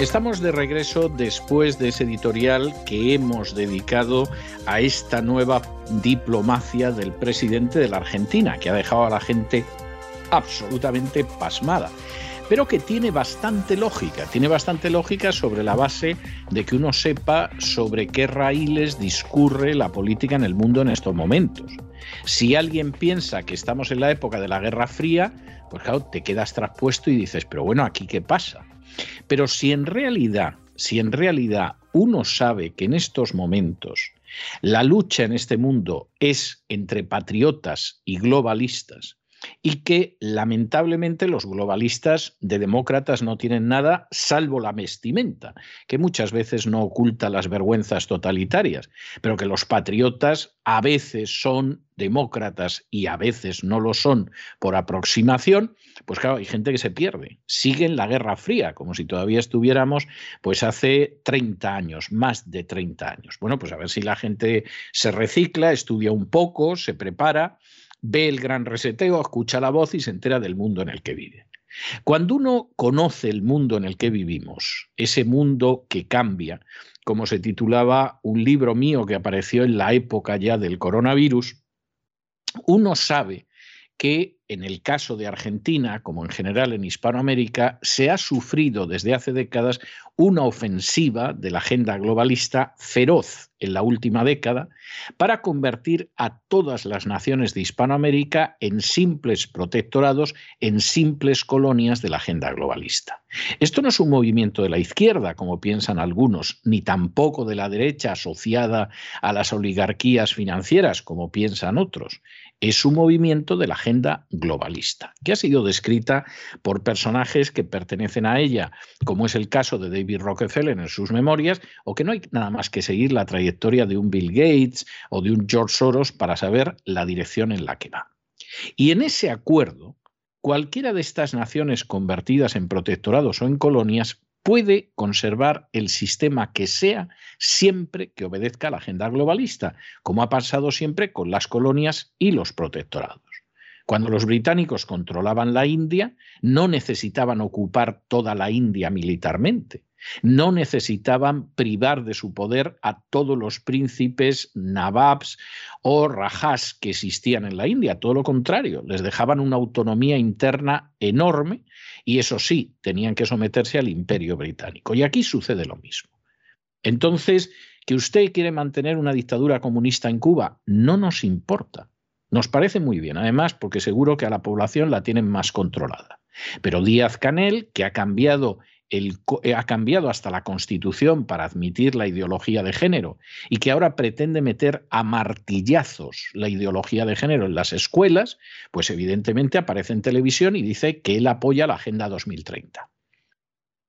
Estamos de regreso después de ese editorial que hemos dedicado a esta nueva diplomacia del presidente de la Argentina, que ha dejado a la gente absolutamente pasmada pero que tiene bastante lógica, tiene bastante lógica sobre la base de que uno sepa sobre qué raíles discurre la política en el mundo en estos momentos. Si alguien piensa que estamos en la época de la Guerra Fría, pues claro, te quedas traspuesto y dices, pero bueno, ¿aquí qué pasa? Pero si en realidad, si en realidad uno sabe que en estos momentos la lucha en este mundo es entre patriotas y globalistas, y que lamentablemente los globalistas de demócratas no tienen nada salvo la vestimenta, que muchas veces no oculta las vergüenzas totalitarias, pero que los patriotas a veces son demócratas y a veces no lo son por aproximación, pues claro, hay gente que se pierde. Siguen la Guerra Fría, como si todavía estuviéramos pues hace 30 años, más de 30 años. Bueno, pues a ver si la gente se recicla, estudia un poco, se prepara ve el gran reseteo, escucha la voz y se entera del mundo en el que vive. Cuando uno conoce el mundo en el que vivimos, ese mundo que cambia, como se titulaba un libro mío que apareció en la época ya del coronavirus, uno sabe que en el caso de Argentina, como en general en Hispanoamérica, se ha sufrido desde hace décadas una ofensiva de la agenda globalista feroz en la última década para convertir a todas las naciones de Hispanoamérica en simples protectorados, en simples colonias de la agenda globalista. Esto no es un movimiento de la izquierda, como piensan algunos, ni tampoco de la derecha asociada a las oligarquías financieras, como piensan otros es un movimiento de la agenda globalista, que ha sido descrita por personajes que pertenecen a ella, como es el caso de David Rockefeller en sus memorias, o que no hay nada más que seguir la trayectoria de un Bill Gates o de un George Soros para saber la dirección en la que va. Y en ese acuerdo, cualquiera de estas naciones convertidas en protectorados o en colonias puede conservar el sistema que sea siempre que obedezca a la agenda globalista, como ha pasado siempre con las colonias y los protectorados. Cuando los británicos controlaban la India, no necesitaban ocupar toda la India militarmente. No necesitaban privar de su poder a todos los príncipes, nababs o rajas que existían en la India. Todo lo contrario, les dejaban una autonomía interna enorme y eso sí, tenían que someterse al imperio británico. Y aquí sucede lo mismo. Entonces, que usted quiere mantener una dictadura comunista en Cuba, no nos importa. Nos parece muy bien, además, porque seguro que a la población la tienen más controlada. Pero Díaz Canel, que ha cambiado eh, ha cambiado hasta la Constitución para admitir la ideología de género y que ahora pretende meter a martillazos la ideología de género en las escuelas, pues evidentemente aparece en televisión y dice que él apoya la Agenda 2030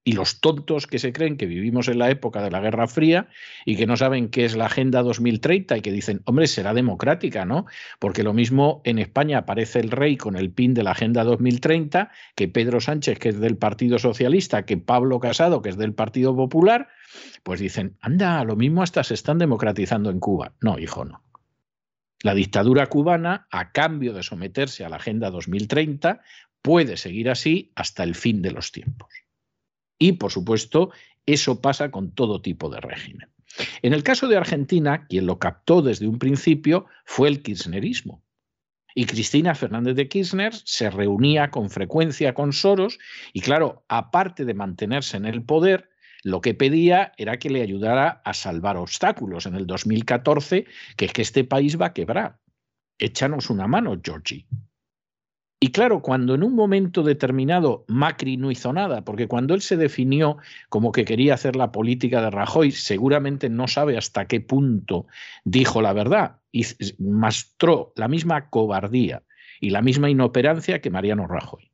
y los tontos que se creen que vivimos en la época de la Guerra Fría y que no saben qué es la Agenda 2030 y que dicen, hombre, será democrática, ¿no? Porque lo mismo en España aparece el rey con el pin de la Agenda 2030, que Pedro Sánchez, que es del Partido Socialista, que Pablo Casado, que es del Partido Popular, pues dicen, anda, lo mismo hasta se están democratizando en Cuba. No, hijo, no. La dictadura cubana, a cambio de someterse a la Agenda 2030, puede seguir así hasta el fin de los tiempos. Y, por supuesto, eso pasa con todo tipo de régimen. En el caso de Argentina, quien lo captó desde un principio fue el kirchnerismo. Y Cristina Fernández de Kirchner se reunía con frecuencia con Soros y, claro, aparte de mantenerse en el poder, lo que pedía era que le ayudara a salvar obstáculos en el 2014, que es que este país va a quebrar. Échanos una mano, Georgie. Y claro, cuando en un momento determinado Macri no hizo nada, porque cuando él se definió como que quería hacer la política de Rajoy, seguramente no sabe hasta qué punto dijo la verdad y mostró la misma cobardía y la misma inoperancia que Mariano Rajoy.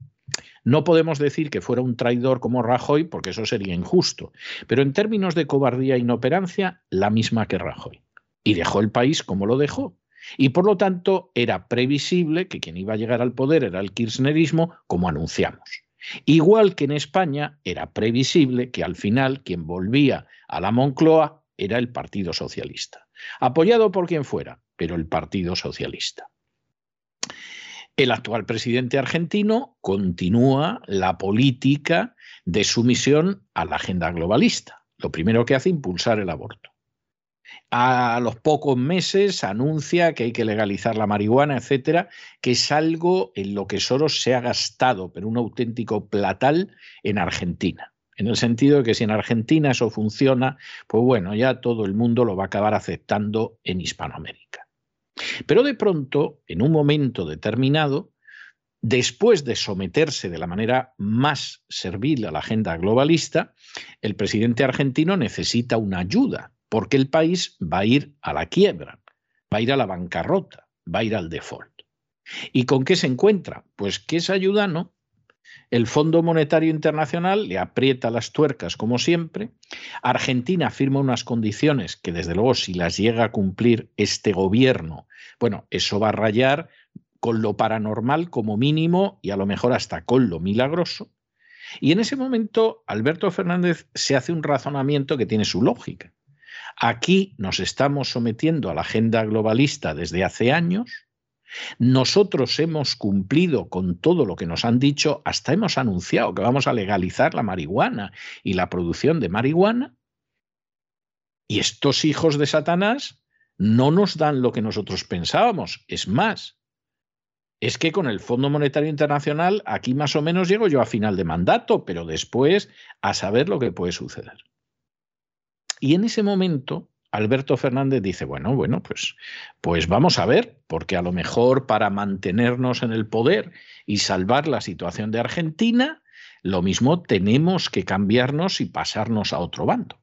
No podemos decir que fuera un traidor como Rajoy, porque eso sería injusto, pero en términos de cobardía e inoperancia, la misma que Rajoy. y dejó el país como lo dejó. Y por lo tanto era previsible que quien iba a llegar al poder era el kirchnerismo, como anunciamos. Igual que en España era previsible que al final quien volvía a la Moncloa era el Partido Socialista, apoyado por quien fuera, pero el Partido Socialista. El actual presidente argentino continúa la política de sumisión a la agenda globalista. Lo primero que hace impulsar el aborto a los pocos meses anuncia que hay que legalizar la marihuana, etcétera, que es algo en lo que Soros se ha gastado, pero un auténtico platal en Argentina. En el sentido de que si en Argentina eso funciona, pues bueno, ya todo el mundo lo va a acabar aceptando en Hispanoamérica. Pero de pronto, en un momento determinado, después de someterse de la manera más servil a la agenda globalista, el presidente argentino necesita una ayuda porque el país va a ir a la quiebra, va a ir a la bancarrota, va a ir al default. ¿Y con qué se encuentra? Pues que ayuda no. El Fondo Monetario Internacional le aprieta las tuercas como siempre. Argentina firma unas condiciones que desde luego si las llega a cumplir este gobierno, bueno, eso va a rayar con lo paranormal como mínimo y a lo mejor hasta con lo milagroso. Y en ese momento Alberto Fernández se hace un razonamiento que tiene su lógica. Aquí nos estamos sometiendo a la agenda globalista desde hace años. Nosotros hemos cumplido con todo lo que nos han dicho, hasta hemos anunciado que vamos a legalizar la marihuana y la producción de marihuana. Y estos hijos de Satanás no nos dan lo que nosotros pensábamos. Es más, es que con el Fondo Monetario Internacional aquí más o menos llego yo a final de mandato, pero después a saber lo que puede suceder. Y en ese momento, Alberto Fernández dice, bueno, bueno, pues, pues vamos a ver, porque a lo mejor para mantenernos en el poder y salvar la situación de Argentina, lo mismo tenemos que cambiarnos y pasarnos a otro bando.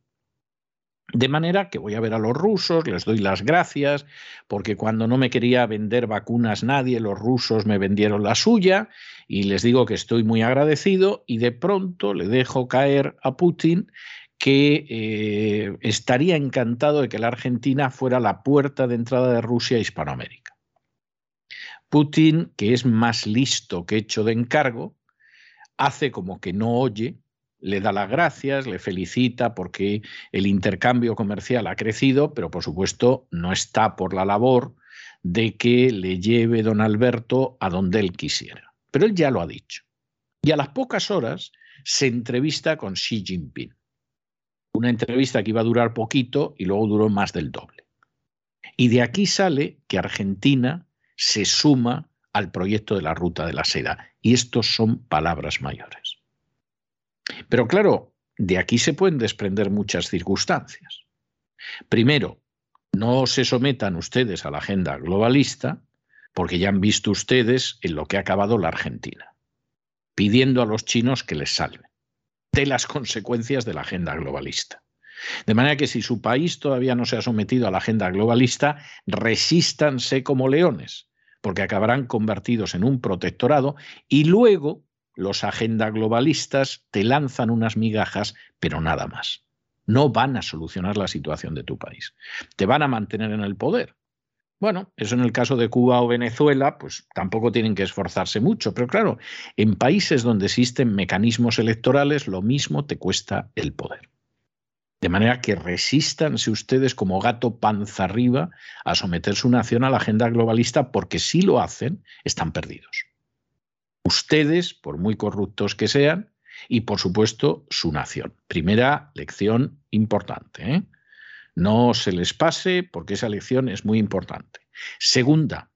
De manera que voy a ver a los rusos, les doy las gracias, porque cuando no me quería vender vacunas nadie, los rusos me vendieron la suya, y les digo que estoy muy agradecido, y de pronto le dejo caer a Putin que eh, estaría encantado de que la Argentina fuera la puerta de entrada de Rusia a Hispanoamérica. Putin, que es más listo que hecho de encargo, hace como que no oye, le da las gracias, le felicita porque el intercambio comercial ha crecido, pero por supuesto no está por la labor de que le lleve don Alberto a donde él quisiera. Pero él ya lo ha dicho. Y a las pocas horas se entrevista con Xi Jinping una entrevista que iba a durar poquito y luego duró más del doble. Y de aquí sale que Argentina se suma al proyecto de la ruta de la seda. Y estos son palabras mayores. Pero claro, de aquí se pueden desprender muchas circunstancias. Primero, no se sometan ustedes a la agenda globalista, porque ya han visto ustedes en lo que ha acabado la Argentina, pidiendo a los chinos que les salven de las consecuencias de la agenda globalista. De manera que si su país todavía no se ha sometido a la agenda globalista, resístanse como leones, porque acabarán convertidos en un protectorado y luego los agenda globalistas te lanzan unas migajas, pero nada más. No van a solucionar la situación de tu país. Te van a mantener en el poder, bueno, eso en el caso de Cuba o Venezuela, pues tampoco tienen que esforzarse mucho, pero claro, en países donde existen mecanismos electorales, lo mismo te cuesta el poder. De manera que resístanse ustedes como gato panza arriba a someter su nación a la agenda globalista, porque si lo hacen, están perdidos. Ustedes, por muy corruptos que sean, y por supuesto su nación. Primera lección importante. ¿eh? No se les pase porque esa lección es muy importante. Segunda,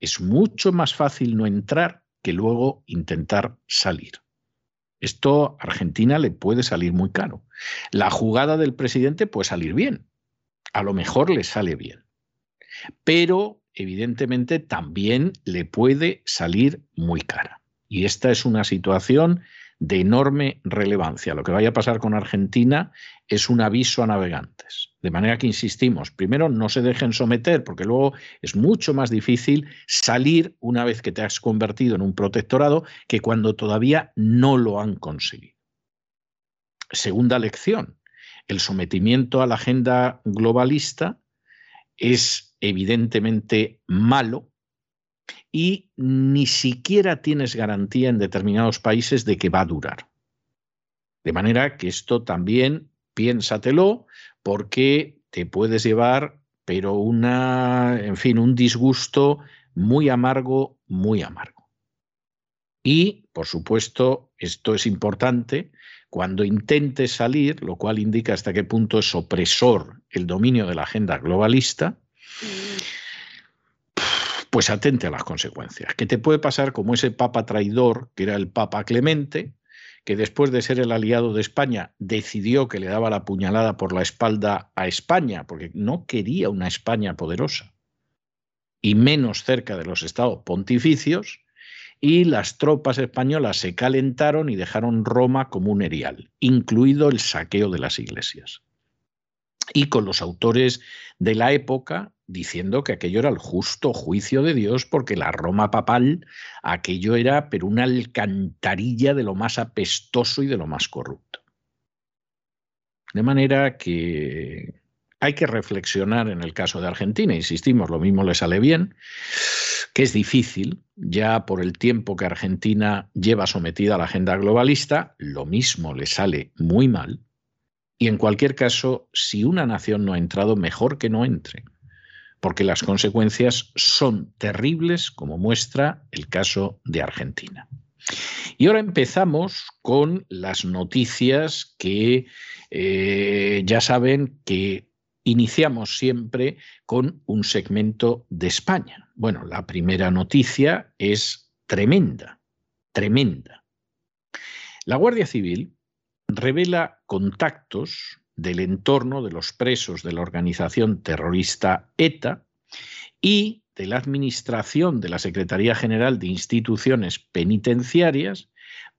es mucho más fácil no entrar que luego intentar salir. Esto a Argentina le puede salir muy caro. La jugada del presidente puede salir bien. A lo mejor le sale bien. Pero evidentemente también le puede salir muy cara. Y esta es una situación de enorme relevancia. Lo que vaya a pasar con Argentina es un aviso a navegantes. De manera que insistimos, primero no se dejen someter, porque luego es mucho más difícil salir una vez que te has convertido en un protectorado que cuando todavía no lo han conseguido. Segunda lección, el sometimiento a la agenda globalista es evidentemente malo y ni siquiera tienes garantía en determinados países de que va a durar. De manera que esto también piénsatelo porque te puedes llevar, pero una, en fin, un disgusto muy amargo, muy amargo. Y, por supuesto, esto es importante, cuando intentes salir, lo cual indica hasta qué punto es opresor el dominio de la agenda globalista, pues atente a las consecuencias. ¿Qué te puede pasar como ese papa traidor, que era el papa Clemente, que después de ser el aliado de España decidió que le daba la puñalada por la espalda a España, porque no quería una España poderosa, y menos cerca de los estados pontificios, y las tropas españolas se calentaron y dejaron Roma como un erial, incluido el saqueo de las iglesias. Y con los autores de la época diciendo que aquello era el justo juicio de Dios porque la Roma papal, aquello era pero una alcantarilla de lo más apestoso y de lo más corrupto. De manera que hay que reflexionar en el caso de Argentina, insistimos, lo mismo le sale bien, que es difícil, ya por el tiempo que Argentina lleva sometida a la agenda globalista, lo mismo le sale muy mal, y en cualquier caso, si una nación no ha entrado, mejor que no entre porque las consecuencias son terribles, como muestra el caso de Argentina. Y ahora empezamos con las noticias que eh, ya saben que iniciamos siempre con un segmento de España. Bueno, la primera noticia es tremenda, tremenda. La Guardia Civil revela contactos del entorno de los presos de la organización terrorista ETA y de la administración de la Secretaría General de Instituciones Penitenciarias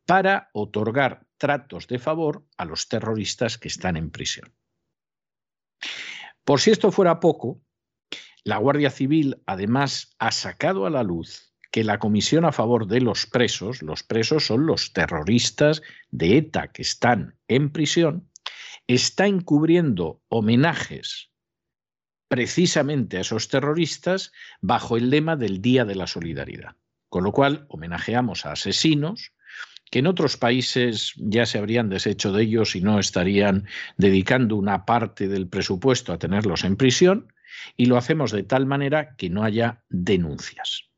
para otorgar tratos de favor a los terroristas que están en prisión. Por si esto fuera poco, la Guardia Civil además ha sacado a la luz que la comisión a favor de los presos, los presos son los terroristas de ETA que están en prisión, está encubriendo homenajes precisamente a esos terroristas bajo el lema del Día de la Solidaridad. Con lo cual, homenajeamos a asesinos que en otros países ya se habrían deshecho de ellos y no estarían dedicando una parte del presupuesto a tenerlos en prisión, y lo hacemos de tal manera que no haya denuncias.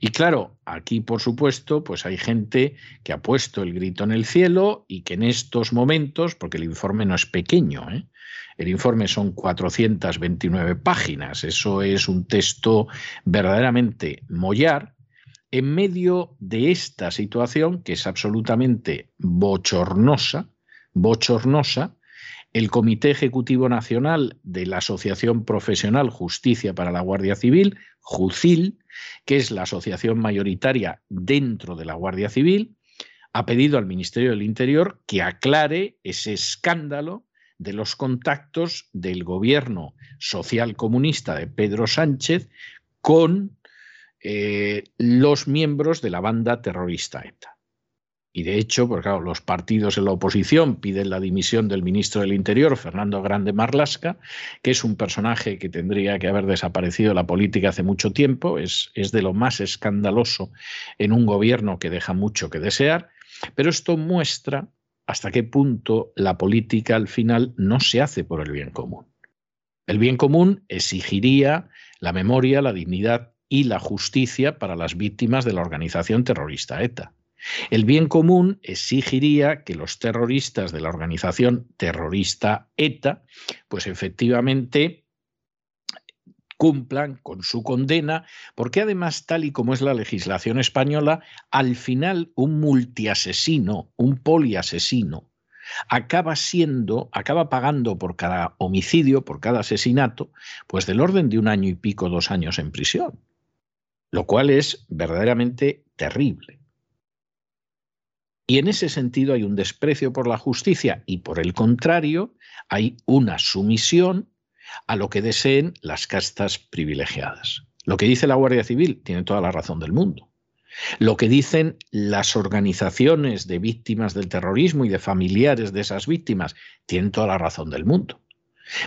Y claro, aquí por supuesto, pues hay gente que ha puesto el grito en el cielo y que en estos momentos, porque el informe no es pequeño, ¿eh? el informe son 429 páginas, eso es un texto verdaderamente mollar, en medio de esta situación que es absolutamente bochornosa, bochornosa, el Comité Ejecutivo Nacional de la Asociación Profesional Justicia para la Guardia Civil, JUCIL, que es la asociación mayoritaria dentro de la Guardia Civil, ha pedido al Ministerio del Interior que aclare ese escándalo de los contactos del gobierno social comunista de Pedro Sánchez con eh, los miembros de la banda terrorista ETA. Y de hecho, porque claro, los partidos en la oposición piden la dimisión del ministro del Interior, Fernando Grande Marlasca, que es un personaje que tendría que haber desaparecido de la política hace mucho tiempo, es de lo más escandaloso en un gobierno que deja mucho que desear, pero esto muestra hasta qué punto la política al final no se hace por el bien común. El bien común exigiría la memoria, la dignidad y la justicia para las víctimas de la organización terrorista ETA. El bien común exigiría que los terroristas de la organización terrorista ETA, pues efectivamente cumplan con su condena, porque además, tal y como es la legislación española, al final un multiasesino, un poliasesino, acaba siendo, acaba pagando por cada homicidio, por cada asesinato, pues del orden de un año y pico, dos años en prisión, lo cual es verdaderamente terrible. Y en ese sentido hay un desprecio por la justicia y por el contrario hay una sumisión a lo que deseen las castas privilegiadas. Lo que dice la Guardia Civil tiene toda la razón del mundo. Lo que dicen las organizaciones de víctimas del terrorismo y de familiares de esas víctimas tienen toda la razón del mundo.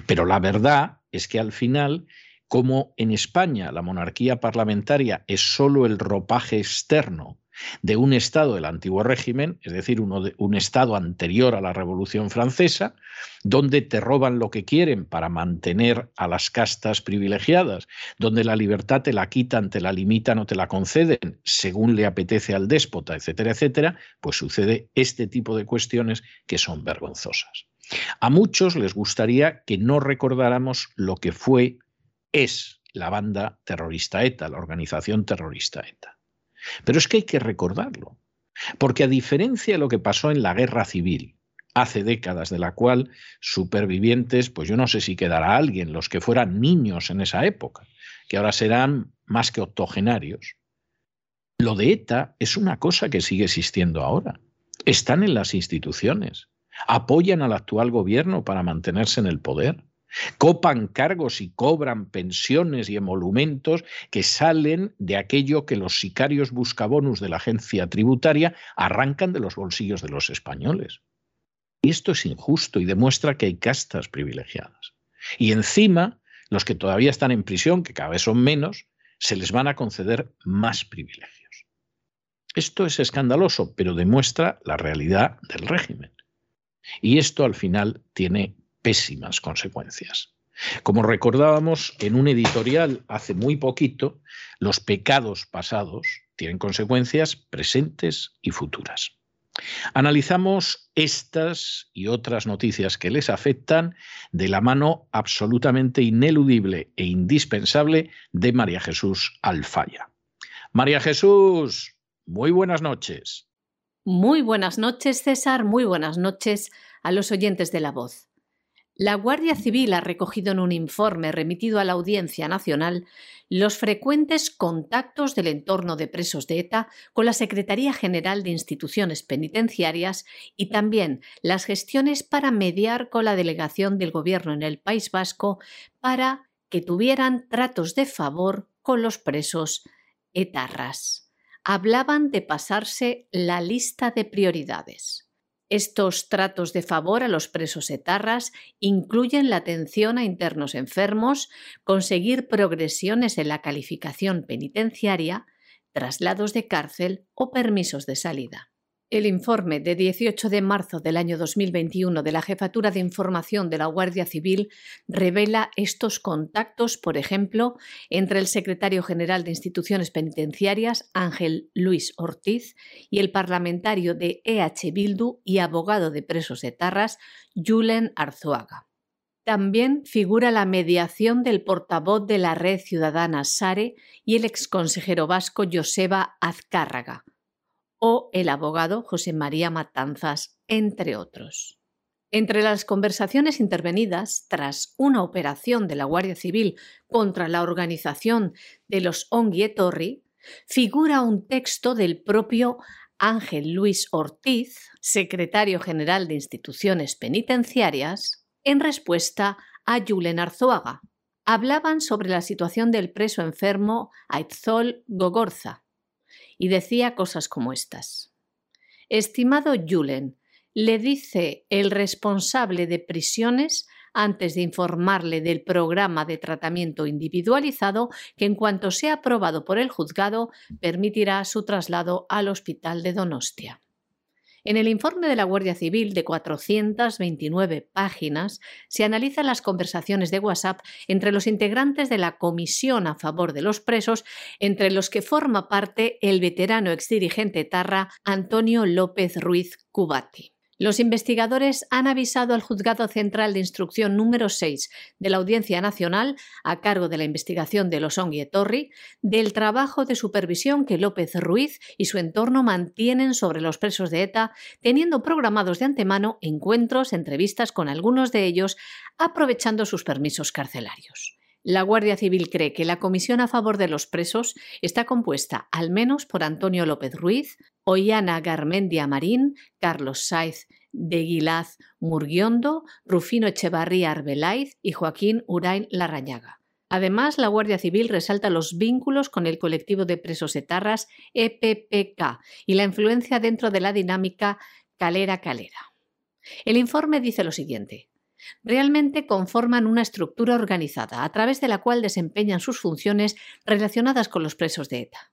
Pero la verdad es que al final como en España la monarquía parlamentaria es solo el ropaje externo de un Estado del antiguo régimen, es decir, un Estado anterior a la Revolución Francesa, donde te roban lo que quieren para mantener a las castas privilegiadas, donde la libertad te la quitan, te la limitan o te la conceden según le apetece al déspota, etcétera, etcétera, pues sucede este tipo de cuestiones que son vergonzosas. A muchos les gustaría que no recordáramos lo que fue, es la banda terrorista ETA, la organización terrorista ETA. Pero es que hay que recordarlo, porque a diferencia de lo que pasó en la guerra civil, hace décadas, de la cual supervivientes, pues yo no sé si quedará alguien, los que fueran niños en esa época, que ahora serán más que octogenarios. Lo de ETA es una cosa que sigue existiendo ahora. Están en las instituciones, apoyan al actual gobierno para mantenerse en el poder copan cargos y cobran pensiones y emolumentos que salen de aquello que los sicarios buscabonus de la agencia tributaria arrancan de los bolsillos de los españoles. Y esto es injusto y demuestra que hay castas privilegiadas. Y encima, los que todavía están en prisión, que cada vez son menos, se les van a conceder más privilegios. Esto es escandaloso, pero demuestra la realidad del régimen. Y esto al final tiene pésimas consecuencias. Como recordábamos en un editorial hace muy poquito, los pecados pasados tienen consecuencias presentes y futuras. Analizamos estas y otras noticias que les afectan de la mano absolutamente ineludible e indispensable de María Jesús Alfaya. María Jesús, muy buenas noches. Muy buenas noches, César, muy buenas noches a los oyentes de la voz. La Guardia Civil ha recogido en un informe remitido a la Audiencia Nacional los frecuentes contactos del entorno de presos de ETA con la Secretaría General de Instituciones Penitenciarias y también las gestiones para mediar con la delegación del Gobierno en el País Vasco para que tuvieran tratos de favor con los presos etarras. Hablaban de pasarse la lista de prioridades. Estos tratos de favor a los presos etarras incluyen la atención a internos enfermos, conseguir progresiones en la calificación penitenciaria, traslados de cárcel o permisos de salida. El informe de 18 de marzo del año 2021 de la Jefatura de Información de la Guardia Civil revela estos contactos, por ejemplo, entre el secretario general de Instituciones Penitenciarias, Ángel Luis Ortiz, y el parlamentario de EH Bildu y abogado de presos de Tarras, Julen Arzuaga. También figura la mediación del portavoz de la Red Ciudadana Sare y el exconsejero vasco Joseba Azcárraga o el abogado José María Matanzas, entre otros. Entre las conversaciones intervenidas tras una operación de la Guardia Civil contra la organización de los Onguietorri, figura un texto del propio Ángel Luis Ortiz, secretario general de instituciones penitenciarias, en respuesta a Julen Arzuaga. Hablaban sobre la situación del preso enfermo Aitzol Gogorza, y decía cosas como estas. Estimado Julen, le dice el responsable de prisiones antes de informarle del programa de tratamiento individualizado que en cuanto sea aprobado por el juzgado permitirá su traslado al hospital de Donostia. En el informe de la Guardia Civil de 429 páginas se analizan las conversaciones de WhatsApp entre los integrantes de la Comisión a favor de los presos, entre los que forma parte el veterano exdirigente Tarra Antonio López Ruiz Cubati. Los investigadores han avisado al Juzgado Central de Instrucción número 6 de la Audiencia Nacional, a cargo de la investigación de los Torri, del trabajo de supervisión que López Ruiz y su entorno mantienen sobre los presos de ETA, teniendo programados de antemano encuentros, entrevistas con algunos de ellos, aprovechando sus permisos carcelarios. La Guardia Civil cree que la comisión a favor de los presos está compuesta al menos por Antonio López Ruiz, Ollana Garmendia Marín, Carlos Saiz de Guilaz Murguiondo, Rufino Echevarría Arbelaiz y Joaquín Urain Larrañaga. Además, la Guardia Civil resalta los vínculos con el colectivo de presos etarras EPPK y la influencia dentro de la dinámica calera-calera. El informe dice lo siguiente. realmente conforman una estructura organizada a través de la cual desempeñan sus funciones relacionadas con los presos de ETA.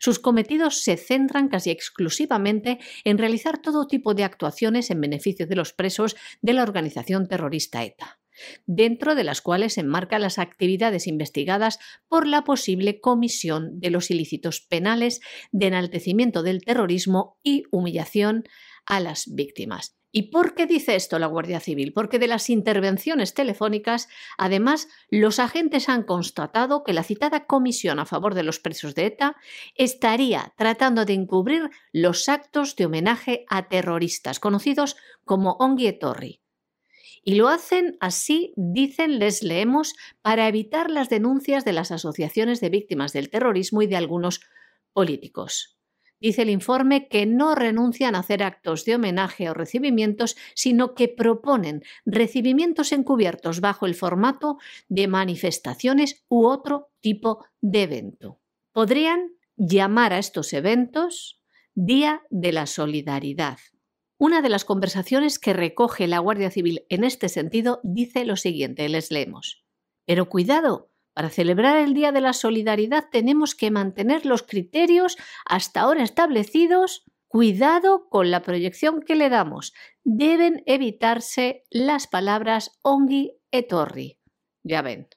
Sus cometidos se centran casi exclusivamente en realizar todo tipo de actuaciones en beneficio de los presos de la organización terrorista ETA, dentro de las cuales se enmarcan las actividades investigadas por la posible comisión de los ilícitos penales de enaltecimiento del terrorismo y humillación a las víctimas. ¿Y por qué dice esto la Guardia Civil? Porque de las intervenciones telefónicas, además, los agentes han constatado que la citada comisión a favor de los presos de ETA estaría tratando de encubrir los actos de homenaje a terroristas, conocidos como Torri. Y lo hacen así, dicen, les leemos, para evitar las denuncias de las asociaciones de víctimas del terrorismo y de algunos políticos. Dice el informe que no renuncian a hacer actos de homenaje o recibimientos, sino que proponen recibimientos encubiertos bajo el formato de manifestaciones u otro tipo de evento. Podrían llamar a estos eventos Día de la Solidaridad. Una de las conversaciones que recoge la Guardia Civil en este sentido dice lo siguiente, les leemos. Pero cuidado, para celebrar el Día de la Solidaridad tenemos que mantener los criterios hasta ahora establecidos. Cuidado con la proyección que le damos. Deben evitarse las palabras ongi etorri. Ya ven.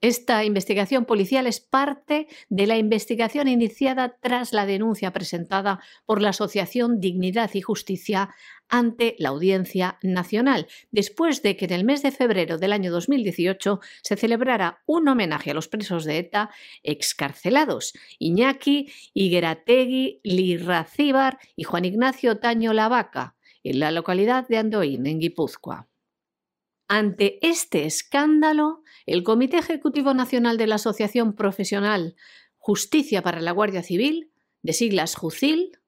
Esta investigación policial es parte de la investigación iniciada tras la denuncia presentada por la Asociación Dignidad y Justicia ante la Audiencia Nacional, después de que en el mes de febrero del año 2018 se celebrara un homenaje a los presos de ETA excarcelados, Iñaki, Iguerategui, Lirracíbar y Juan Ignacio Taño Lavaca, en la localidad de Andoín, en Guipúzcoa. Ante este escándalo, el Comité Ejecutivo Nacional de la Asociación Profesional Justicia para la Guardia Civil, de siglas JUCIL,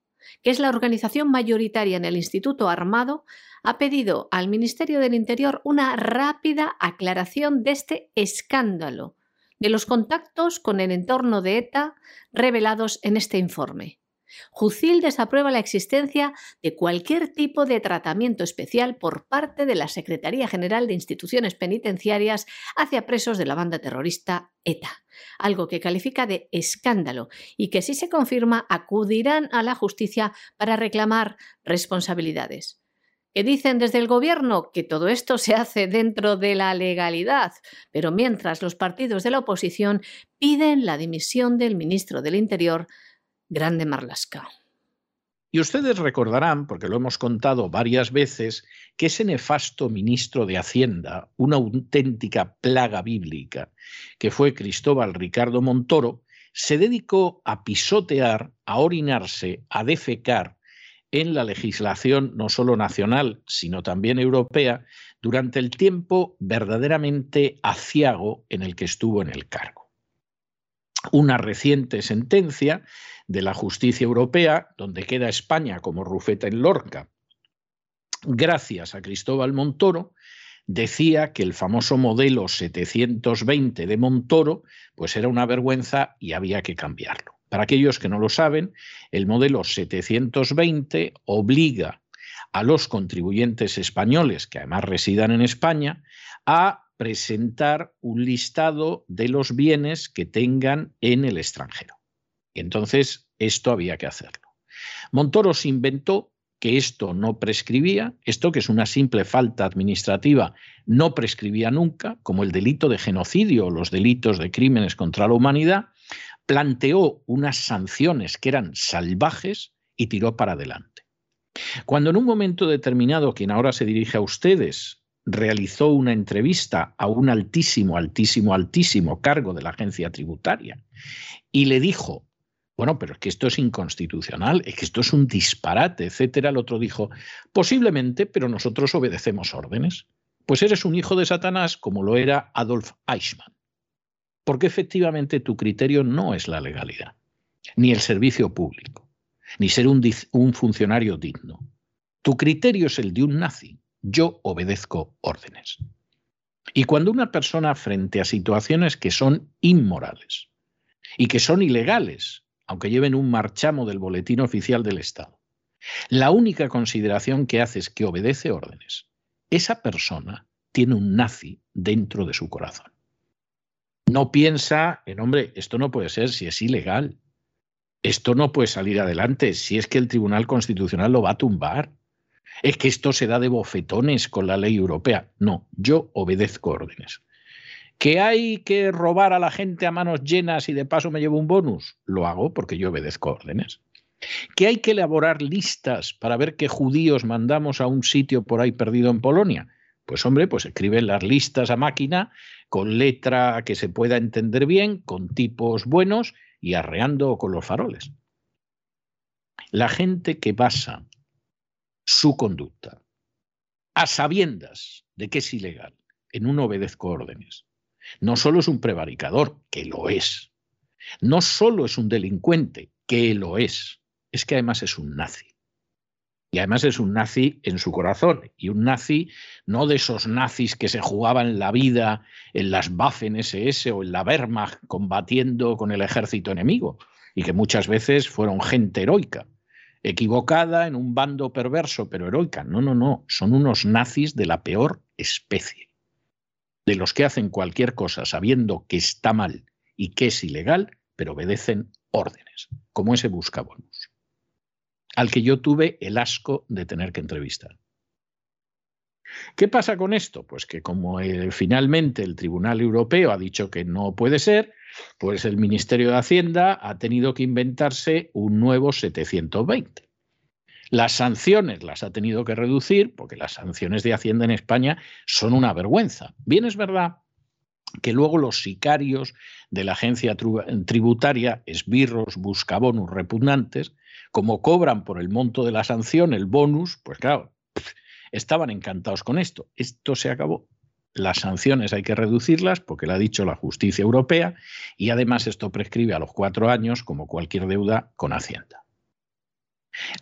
que es la organización mayoritaria en el Instituto Armado, ha pedido al Ministerio del Interior una rápida aclaración de este escándalo, de los contactos con el entorno de ETA revelados en este informe. Jucil desaprueba la existencia de cualquier tipo de tratamiento especial por parte de la Secretaría General de Instituciones Penitenciarias hacia presos de la banda terrorista ETA, algo que califica de escándalo y que si se confirma acudirán a la justicia para reclamar responsabilidades. Que dicen desde el gobierno que todo esto se hace dentro de la legalidad, pero mientras los partidos de la oposición piden la dimisión del ministro del Interior Grande Marlasca. Y ustedes recordarán, porque lo hemos contado varias veces, que ese nefasto ministro de Hacienda, una auténtica plaga bíblica, que fue Cristóbal Ricardo Montoro, se dedicó a pisotear, a orinarse, a defecar en la legislación no solo nacional, sino también europea, durante el tiempo verdaderamente aciago en el que estuvo en el cargo. Una reciente sentencia de la justicia europea, donde queda España como rufeta en Lorca, gracias a Cristóbal Montoro, decía que el famoso modelo 720 de Montoro pues era una vergüenza y había que cambiarlo. Para aquellos que no lo saben, el modelo 720 obliga a los contribuyentes españoles, que además residan en España, a presentar un listado de los bienes que tengan en el extranjero entonces esto había que hacerlo. Montoro inventó que esto no prescribía, esto que es una simple falta administrativa, no prescribía nunca, como el delito de genocidio o los delitos de crímenes contra la humanidad, planteó unas sanciones que eran salvajes y tiró para adelante. Cuando en un momento determinado, quien ahora se dirige a ustedes, realizó una entrevista a un altísimo, altísimo, altísimo cargo de la agencia tributaria y le dijo, bueno, pero es que esto es inconstitucional, es que esto es un disparate, etcétera. El otro dijo, posiblemente, pero nosotros obedecemos órdenes. Pues eres un hijo de Satanás como lo era Adolf Eichmann. Porque efectivamente tu criterio no es la legalidad, ni el servicio público, ni ser un, un funcionario digno. Tu criterio es el de un nazi. Yo obedezco órdenes. Y cuando una persona frente a situaciones que son inmorales y que son ilegales, aunque lleven un marchamo del boletín oficial del Estado. La única consideración que hace es que obedece órdenes. Esa persona tiene un nazi dentro de su corazón. No piensa en, hombre, esto no puede ser si es ilegal. Esto no puede salir adelante si es que el Tribunal Constitucional lo va a tumbar. Es que esto se da de bofetones con la ley europea. No, yo obedezco órdenes. ¿Que hay que robar a la gente a manos llenas y de paso me llevo un bonus? Lo hago porque yo obedezco órdenes. ¿Que hay que elaborar listas para ver qué judíos mandamos a un sitio por ahí perdido en Polonia? Pues hombre, pues escriben las listas a máquina con letra que se pueda entender bien, con tipos buenos y arreando con los faroles. La gente que basa su conducta a sabiendas de que es ilegal en un obedezco órdenes, no solo es un prevaricador, que lo es, no solo es un delincuente, que lo es, es que además es un nazi. Y además es un nazi en su corazón. Y un nazi no de esos nazis que se jugaban la vida en las Waffen SS o en la Wehrmacht combatiendo con el ejército enemigo. Y que muchas veces fueron gente heroica, equivocada en un bando perverso, pero heroica. No, no, no. Son unos nazis de la peor especie. De los que hacen cualquier cosa sabiendo que está mal y que es ilegal, pero obedecen órdenes, como ese buscabonus al que yo tuve el asco de tener que entrevistar. ¿Qué pasa con esto? Pues que como eh, finalmente el Tribunal Europeo ha dicho que no puede ser, pues el Ministerio de Hacienda ha tenido que inventarse un nuevo 720. Las sanciones las ha tenido que reducir porque las sanciones de Hacienda en España son una vergüenza. Bien es verdad que luego los sicarios de la agencia tributaria, esbirros, buscabonus repugnantes, como cobran por el monto de la sanción el bonus, pues claro, estaban encantados con esto. Esto se acabó. Las sanciones hay que reducirlas porque lo ha dicho la justicia europea y además esto prescribe a los cuatro años como cualquier deuda con Hacienda.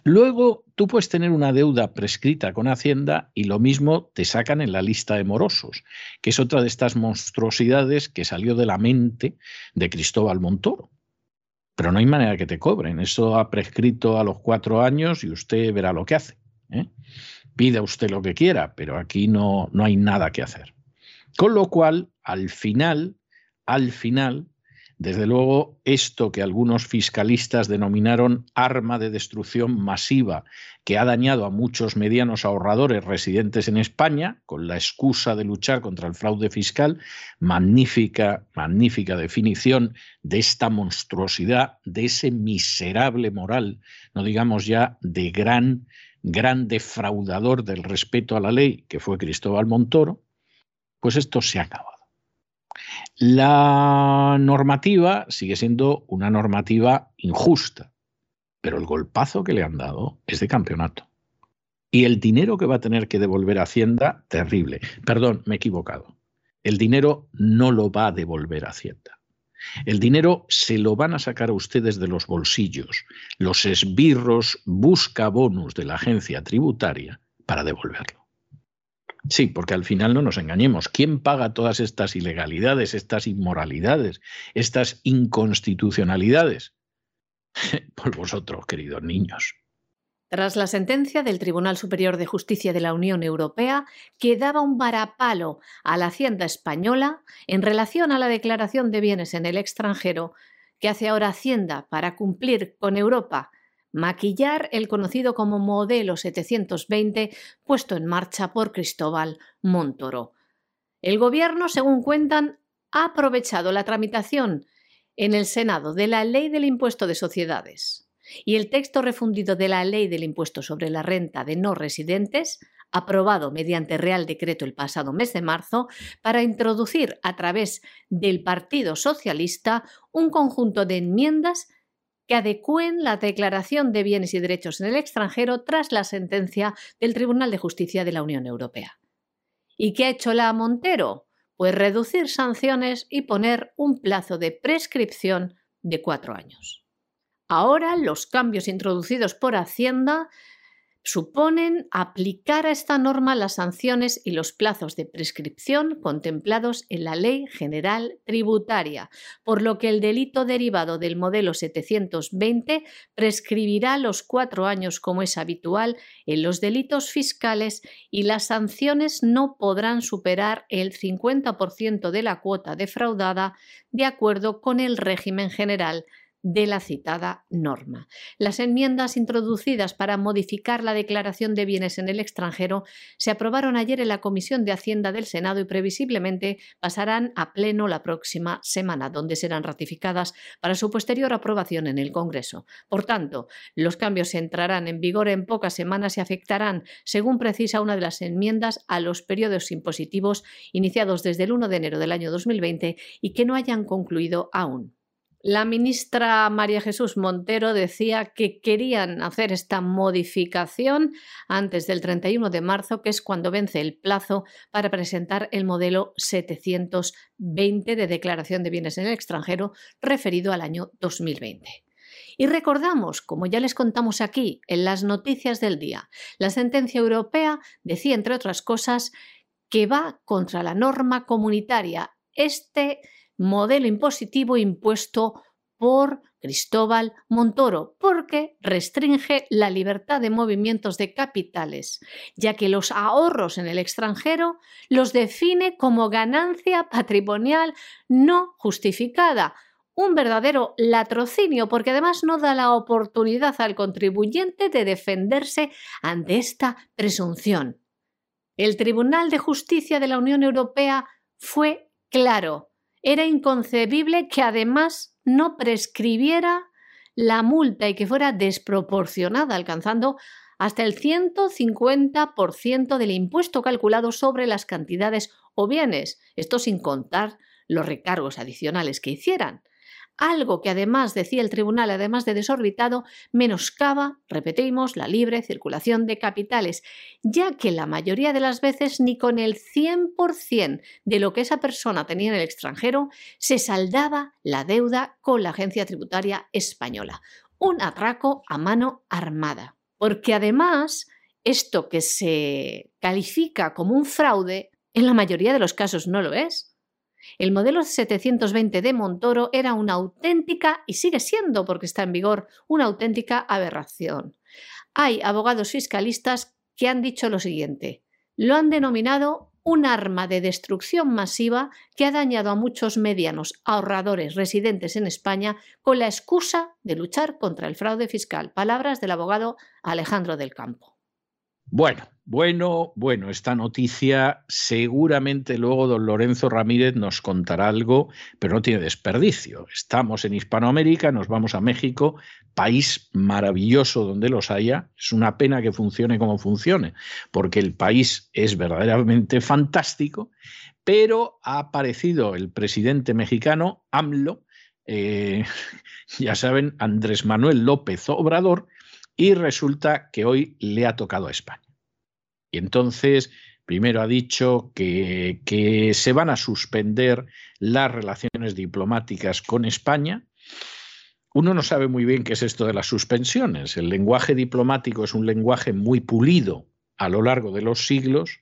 Luego tú puedes tener una deuda prescrita con Hacienda y lo mismo te sacan en la lista de morosos, que es otra de estas monstruosidades que salió de la mente de Cristóbal Montoro. Pero no hay manera que te cobren. Eso ha prescrito a los cuatro años y usted verá lo que hace. ¿eh? Pida usted lo que quiera, pero aquí no, no hay nada que hacer. Con lo cual, al final, al final, desde luego, esto que algunos fiscalistas denominaron arma de destrucción masiva, que ha dañado a muchos medianos ahorradores residentes en España, con la excusa de luchar contra el fraude fiscal, magnífica, magnífica definición de esta monstruosidad, de ese miserable moral, no digamos ya de gran, gran defraudador del respeto a la ley, que fue Cristóbal Montoro, pues esto se acaba. La normativa sigue siendo una normativa injusta, pero el golpazo que le han dado es de campeonato. Y el dinero que va a tener que devolver Hacienda, terrible. Perdón, me he equivocado. El dinero no lo va a devolver Hacienda. El dinero se lo van a sacar a ustedes de los bolsillos, los esbirros busca bonus de la agencia tributaria para devolverlo. Sí, porque al final no nos engañemos. ¿Quién paga todas estas ilegalidades, estas inmoralidades, estas inconstitucionalidades? Por vosotros, queridos niños. Tras la sentencia del Tribunal Superior de Justicia de la Unión Europea, que daba un varapalo a la Hacienda española en relación a la declaración de bienes en el extranjero que hace ahora Hacienda para cumplir con Europa maquillar el conocido como modelo 720 puesto en marcha por Cristóbal Montoro. El Gobierno, según cuentan, ha aprovechado la tramitación en el Senado de la Ley del Impuesto de Sociedades y el texto refundido de la Ley del Impuesto sobre la Renta de No Residentes, aprobado mediante Real Decreto el pasado mes de marzo, para introducir a través del Partido Socialista un conjunto de enmiendas que adecúen la declaración de bienes y derechos en el extranjero tras la sentencia del Tribunal de Justicia de la Unión Europea. ¿Y qué ha hecho la Montero? Pues reducir sanciones y poner un plazo de prescripción de cuatro años. Ahora los cambios introducidos por Hacienda suponen aplicar a esta norma las sanciones y los plazos de prescripción contemplados en la Ley General Tributaria, por lo que el delito derivado del modelo 720 prescribirá los cuatro años como es habitual en los delitos fiscales y las sanciones no podrán superar el 50% de la cuota defraudada de acuerdo con el régimen general de la citada norma. Las enmiendas introducidas para modificar la declaración de bienes en el extranjero se aprobaron ayer en la Comisión de Hacienda del Senado y previsiblemente pasarán a pleno la próxima semana, donde serán ratificadas para su posterior aprobación en el Congreso. Por tanto, los cambios entrarán en vigor en pocas semanas y afectarán, según precisa una de las enmiendas, a los periodos impositivos iniciados desde el 1 de enero del año 2020 y que no hayan concluido aún. La ministra María Jesús Montero decía que querían hacer esta modificación antes del 31 de marzo, que es cuando vence el plazo para presentar el modelo 720 de declaración de bienes en el extranjero referido al año 2020. Y recordamos, como ya les contamos aquí en las noticias del día, la sentencia europea decía, entre otras cosas, que va contra la norma comunitaria. Este modelo impositivo impuesto por Cristóbal Montoro, porque restringe la libertad de movimientos de capitales, ya que los ahorros en el extranjero los define como ganancia patrimonial no justificada, un verdadero latrocinio, porque además no da la oportunidad al contribuyente de defenderse ante esta presunción. El Tribunal de Justicia de la Unión Europea fue claro era inconcebible que además no prescribiera la multa y que fuera desproporcionada, alcanzando hasta el 150% del impuesto calculado sobre las cantidades o bienes, esto sin contar los recargos adicionales que hicieran algo que además, decía el tribunal, además de desorbitado, menoscaba, repetimos, la libre circulación de capitales, ya que la mayoría de las veces ni con el 100% de lo que esa persona tenía en el extranjero se saldaba la deuda con la agencia tributaria española. Un atraco a mano armada. Porque además, esto que se califica como un fraude, en la mayoría de los casos no lo es el modelo 720 de Montoro era una auténtica, y sigue siendo porque está en vigor, una auténtica aberración. Hay abogados fiscalistas que han dicho lo siguiente. Lo han denominado un arma de destrucción masiva que ha dañado a muchos medianos ahorradores residentes en España con la excusa de luchar contra el fraude fiscal. Palabras del abogado Alejandro del Campo. Bueno, bueno, bueno, esta noticia seguramente luego don Lorenzo Ramírez nos contará algo, pero no tiene desperdicio. Estamos en Hispanoamérica, nos vamos a México, país maravilloso donde los haya. Es una pena que funcione como funcione, porque el país es verdaderamente fantástico, pero ha aparecido el presidente mexicano, AMLO, eh, ya saben, Andrés Manuel López Obrador, y resulta que hoy le ha tocado a España. Y entonces, primero ha dicho que, se van a suspender las relaciones diplomáticas con España. Uno no sabe muy bien qué es esto de las suspensiones. El lenguaje diplomático es un lenguaje muy pulido a lo largo de los siglos.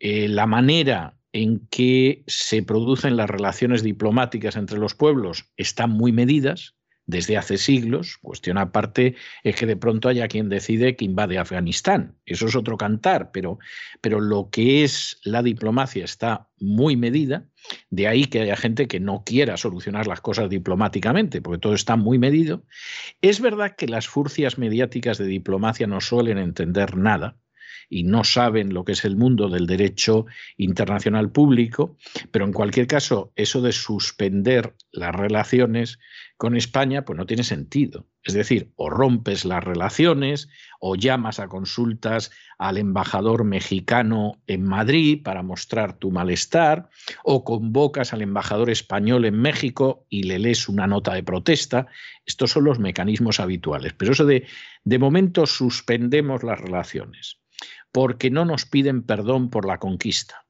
Eh, la manera en que se producen las relaciones diplomáticas entre los pueblos están muy medidas desde hace siglos. Cuestión aparte es que de pronto haya quien decide que invade Afganistán. Eso es otro cantar, pero, pero lo que es la diplomacia está muy medida. De ahí que haya gente que no quiera solucionar las cosas diplomáticamente, porque todo está muy medido. Es verdad que las furcias mediáticas de diplomacia no suelen entender nada y no saben lo que es el mundo del derecho internacional público, pero en cualquier caso, eso de suspender las relaciones con España, pues no tiene sentido. Es decir, o rompes las relaciones o llamas a consultas al embajador mexicano en Madrid para mostrar tu malestar, o convocas al embajador español en México y le lees una nota de protesta. Estos son los mecanismos habituales. Pero eso de, de momento suspendemos las relaciones porque no nos piden perdón por la conquista.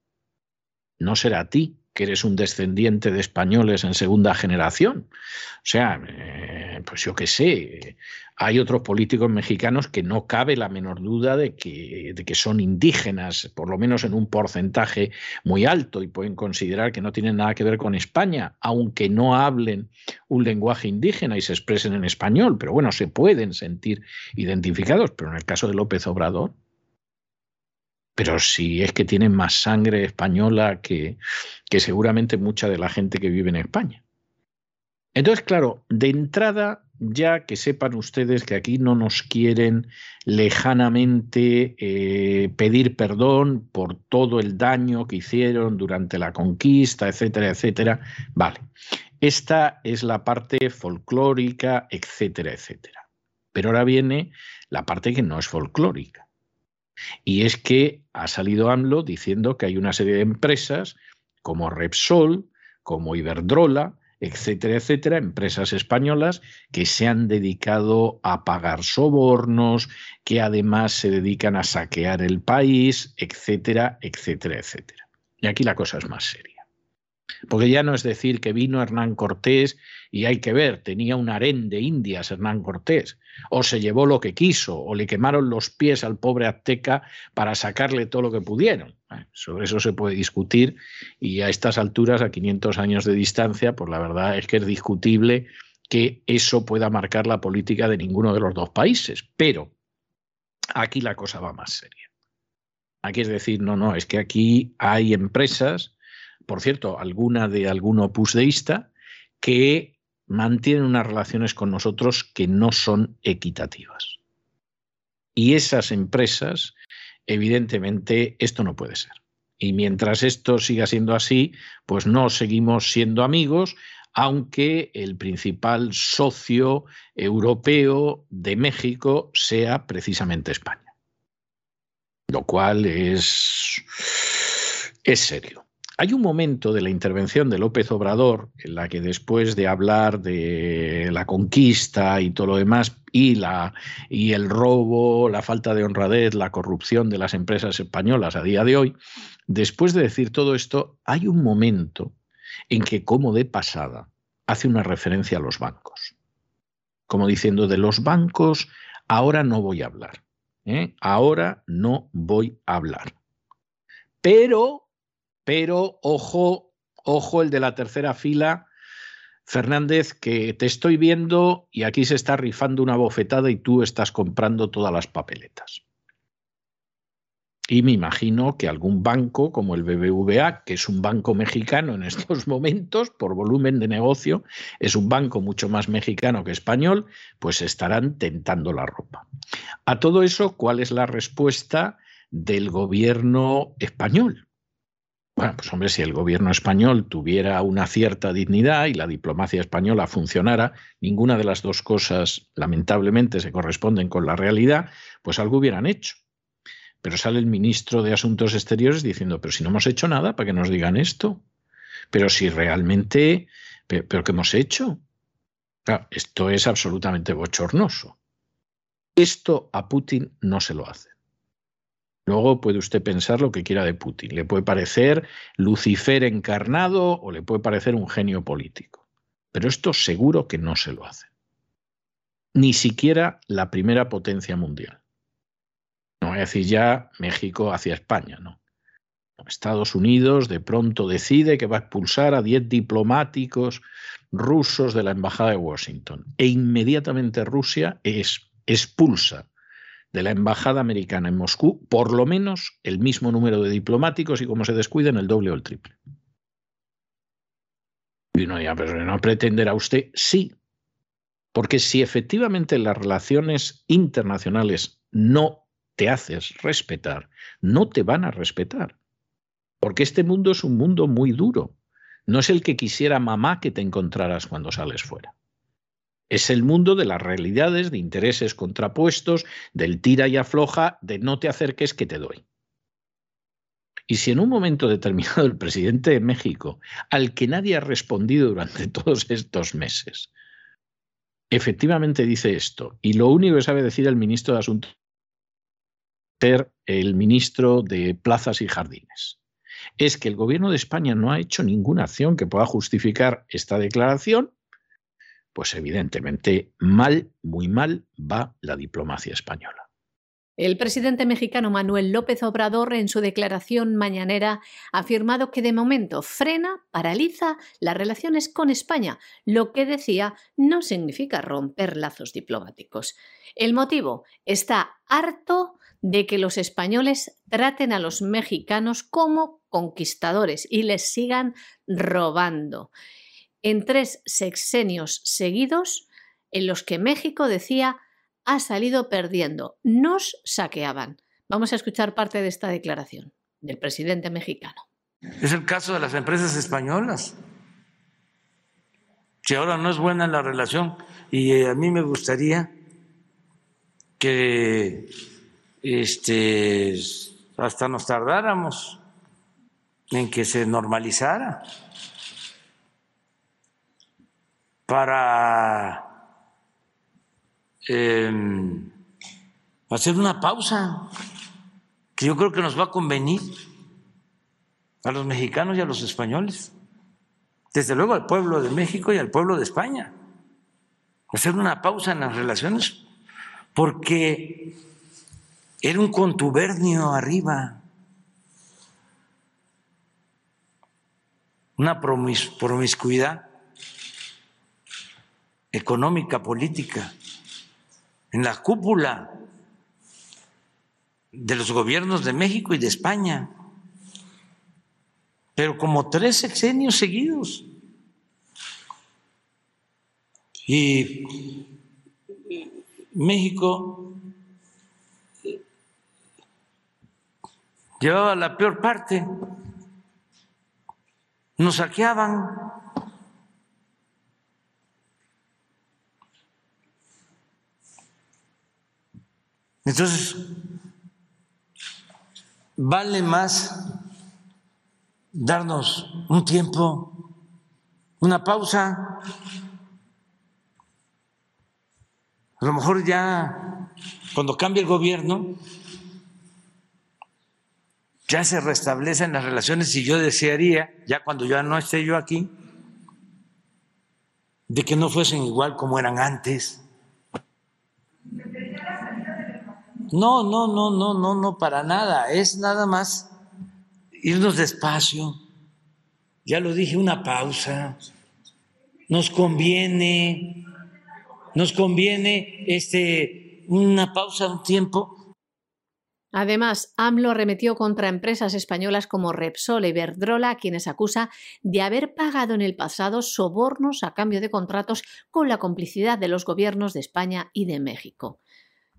No será a ti, que eres un descendiente de españoles en segunda generación. O sea, eh, pues yo qué sé, hay otros políticos mexicanos que no cabe la menor duda de que, de que son indígenas, por lo menos en un porcentaje muy alto, y pueden considerar que no tienen nada que ver con España, aunque no hablen un lenguaje indígena y se expresen en español, pero bueno, se pueden sentir identificados, pero en el caso de López Obrador, pero si es que tienen más sangre española que, seguramente mucha de la gente que vive en España. Entonces, claro, de entrada, ya que sepan ustedes que aquí no nos quieren lejanamente eh, pedir perdón por todo el daño que hicieron durante la conquista, etcétera, etcétera. Vale, esta es la parte folclórica, etcétera, etcétera. Pero ahora viene la parte que no es folclórica. Y es que ha salido AMLO diciendo que hay una serie de empresas como Repsol, como Iberdrola, etcétera, etcétera, empresas españolas que se han dedicado a pagar sobornos, que además se dedican a saquear el país, etcétera, etcétera, etcétera. Y aquí la cosa es más seria. Porque ya no es decir que vino Hernán Cortés y hay que ver, tenía un harén de Indias Hernán Cortés, o se llevó lo que quiso, o le quemaron los pies al pobre azteca para sacarle todo lo que pudieron. Sobre eso se puede discutir y a estas alturas, a 500 años de distancia, pues la verdad es que es discutible que eso pueda marcar la política de ninguno de los dos países. Pero aquí la cosa va más seria. Aquí es decir, no, no, es que aquí hay empresas por cierto, alguna de algún opus deísta, que mantienen unas relaciones con nosotros que no son equitativas. Y esas empresas, evidentemente, esto no puede ser. Y mientras esto siga siendo así, pues no seguimos siendo amigos, aunque el principal socio europeo de México sea precisamente España. Lo cual es, es serio. Hay un momento de la intervención de López Obrador en la que después de hablar de la conquista y todo lo demás y, la, y el robo, la falta de honradez, la corrupción de las empresas españolas a día de hoy, después de decir todo esto, hay un momento en que como de pasada hace una referencia a los bancos, como diciendo de los bancos ahora no voy a hablar, ¿eh? ahora no voy a hablar. Pero pero ojo, ojo el de la tercera fila, Fernández, que te estoy viendo y aquí se está rifando una bofetada y tú estás comprando todas las papeletas. Y me imagino que algún banco como el BBVA, que es un banco mexicano en estos momentos, por volumen de negocio, es un banco mucho más mexicano que español, pues estarán tentando la ropa. A todo eso, ¿cuál es la respuesta del gobierno español? Bueno, pues hombre, si el gobierno español tuviera una cierta dignidad y la diplomacia española funcionara, ninguna de las dos cosas lamentablemente se corresponden con la realidad, pues algo hubieran hecho. Pero sale el ministro de Asuntos Exteriores diciendo, pero si no hemos hecho nada, ¿para que nos digan esto? Pero si realmente, pero, ¿qué hemos hecho? Claro, esto es absolutamente bochornoso. Esto a Putin no se lo hace. Luego puede usted pensar lo que quiera de Putin. Le puede parecer Lucifer encarnado o le puede parecer un genio político. Pero esto seguro que no se lo hace. Ni siquiera la primera potencia mundial. No voy a decir ya México hacia España, no. Estados Unidos de pronto decide que va a expulsar a 10 diplomáticos rusos de la Embajada de Washington. E inmediatamente Rusia es, expulsa de la embajada americana en Moscú por lo menos el mismo número de diplomáticos y como se descuiden el doble o el triple. Y uno ya, pero no pretenderá usted, sí, porque si efectivamente las relaciones internacionales no te haces respetar, no te van a respetar. Porque este mundo es un mundo muy duro. No es el que quisiera mamá que te encontraras cuando sales fuera. Es el mundo de las realidades, de intereses contrapuestos, del tira y afloja, de no te acerques que te doy. Y si en un momento determinado el presidente de México, al que nadie ha respondido durante todos estos meses, efectivamente dice esto, y lo único que sabe decir el ministro de Asuntos ser el ministro de Plazas y Jardines, es que el gobierno de España no ha hecho ninguna acción que pueda justificar esta declaración pues evidentemente mal, muy mal va la diplomacia española. El presidente mexicano Manuel López Obrador en su declaración mañanera ha afirmado que de momento frena, paraliza las relaciones con España, lo que decía no significa romper lazos diplomáticos. El motivo está harto de que los españoles traten a los mexicanos como conquistadores y les sigan robando. En tres sexenios seguidos en los que México decía ha salido perdiendo. Nos saqueaban. Vamos a escuchar parte de esta declaración del presidente mexicano. Es el caso de las empresas españolas. Si ahora no es buena la relación y eh, a mí me gustaría que este, hasta nos tardáramos en que se normalizara para Em, hacer una pausa que yo creo que nos va a convenir a los mexicanos y a los españoles, desde luego al pueblo de México y al pueblo de España, hacer una pausa en las relaciones, porque era un contubernio arriba, una promiscuidad económica, política en la cúpula de los gobiernos de México y de España, pero como tres sexenios seguidos. Y México llevaba la peor parte, nos saqueaban Entonces, vale más darnos un tiempo, una pausa. A lo mejor ya cuando cambie el gobierno, ya se restablecen las relaciones y yo desearía, ya cuando ya no esté yo aquí, de que no fuesen igual como eran antes. No, no, no, no, no, no, para nada. Es nada más irnos despacio. Ya lo dije, una pausa. Nos conviene, nos conviene este, una pausa, un tiempo. Además, AMLO arremetió contra empresas españolas como Repsol y Iberdrola, a quienes acusa de haber pagado en el pasado sobornos a cambio de contratos con la complicidad de los gobiernos de España y de México.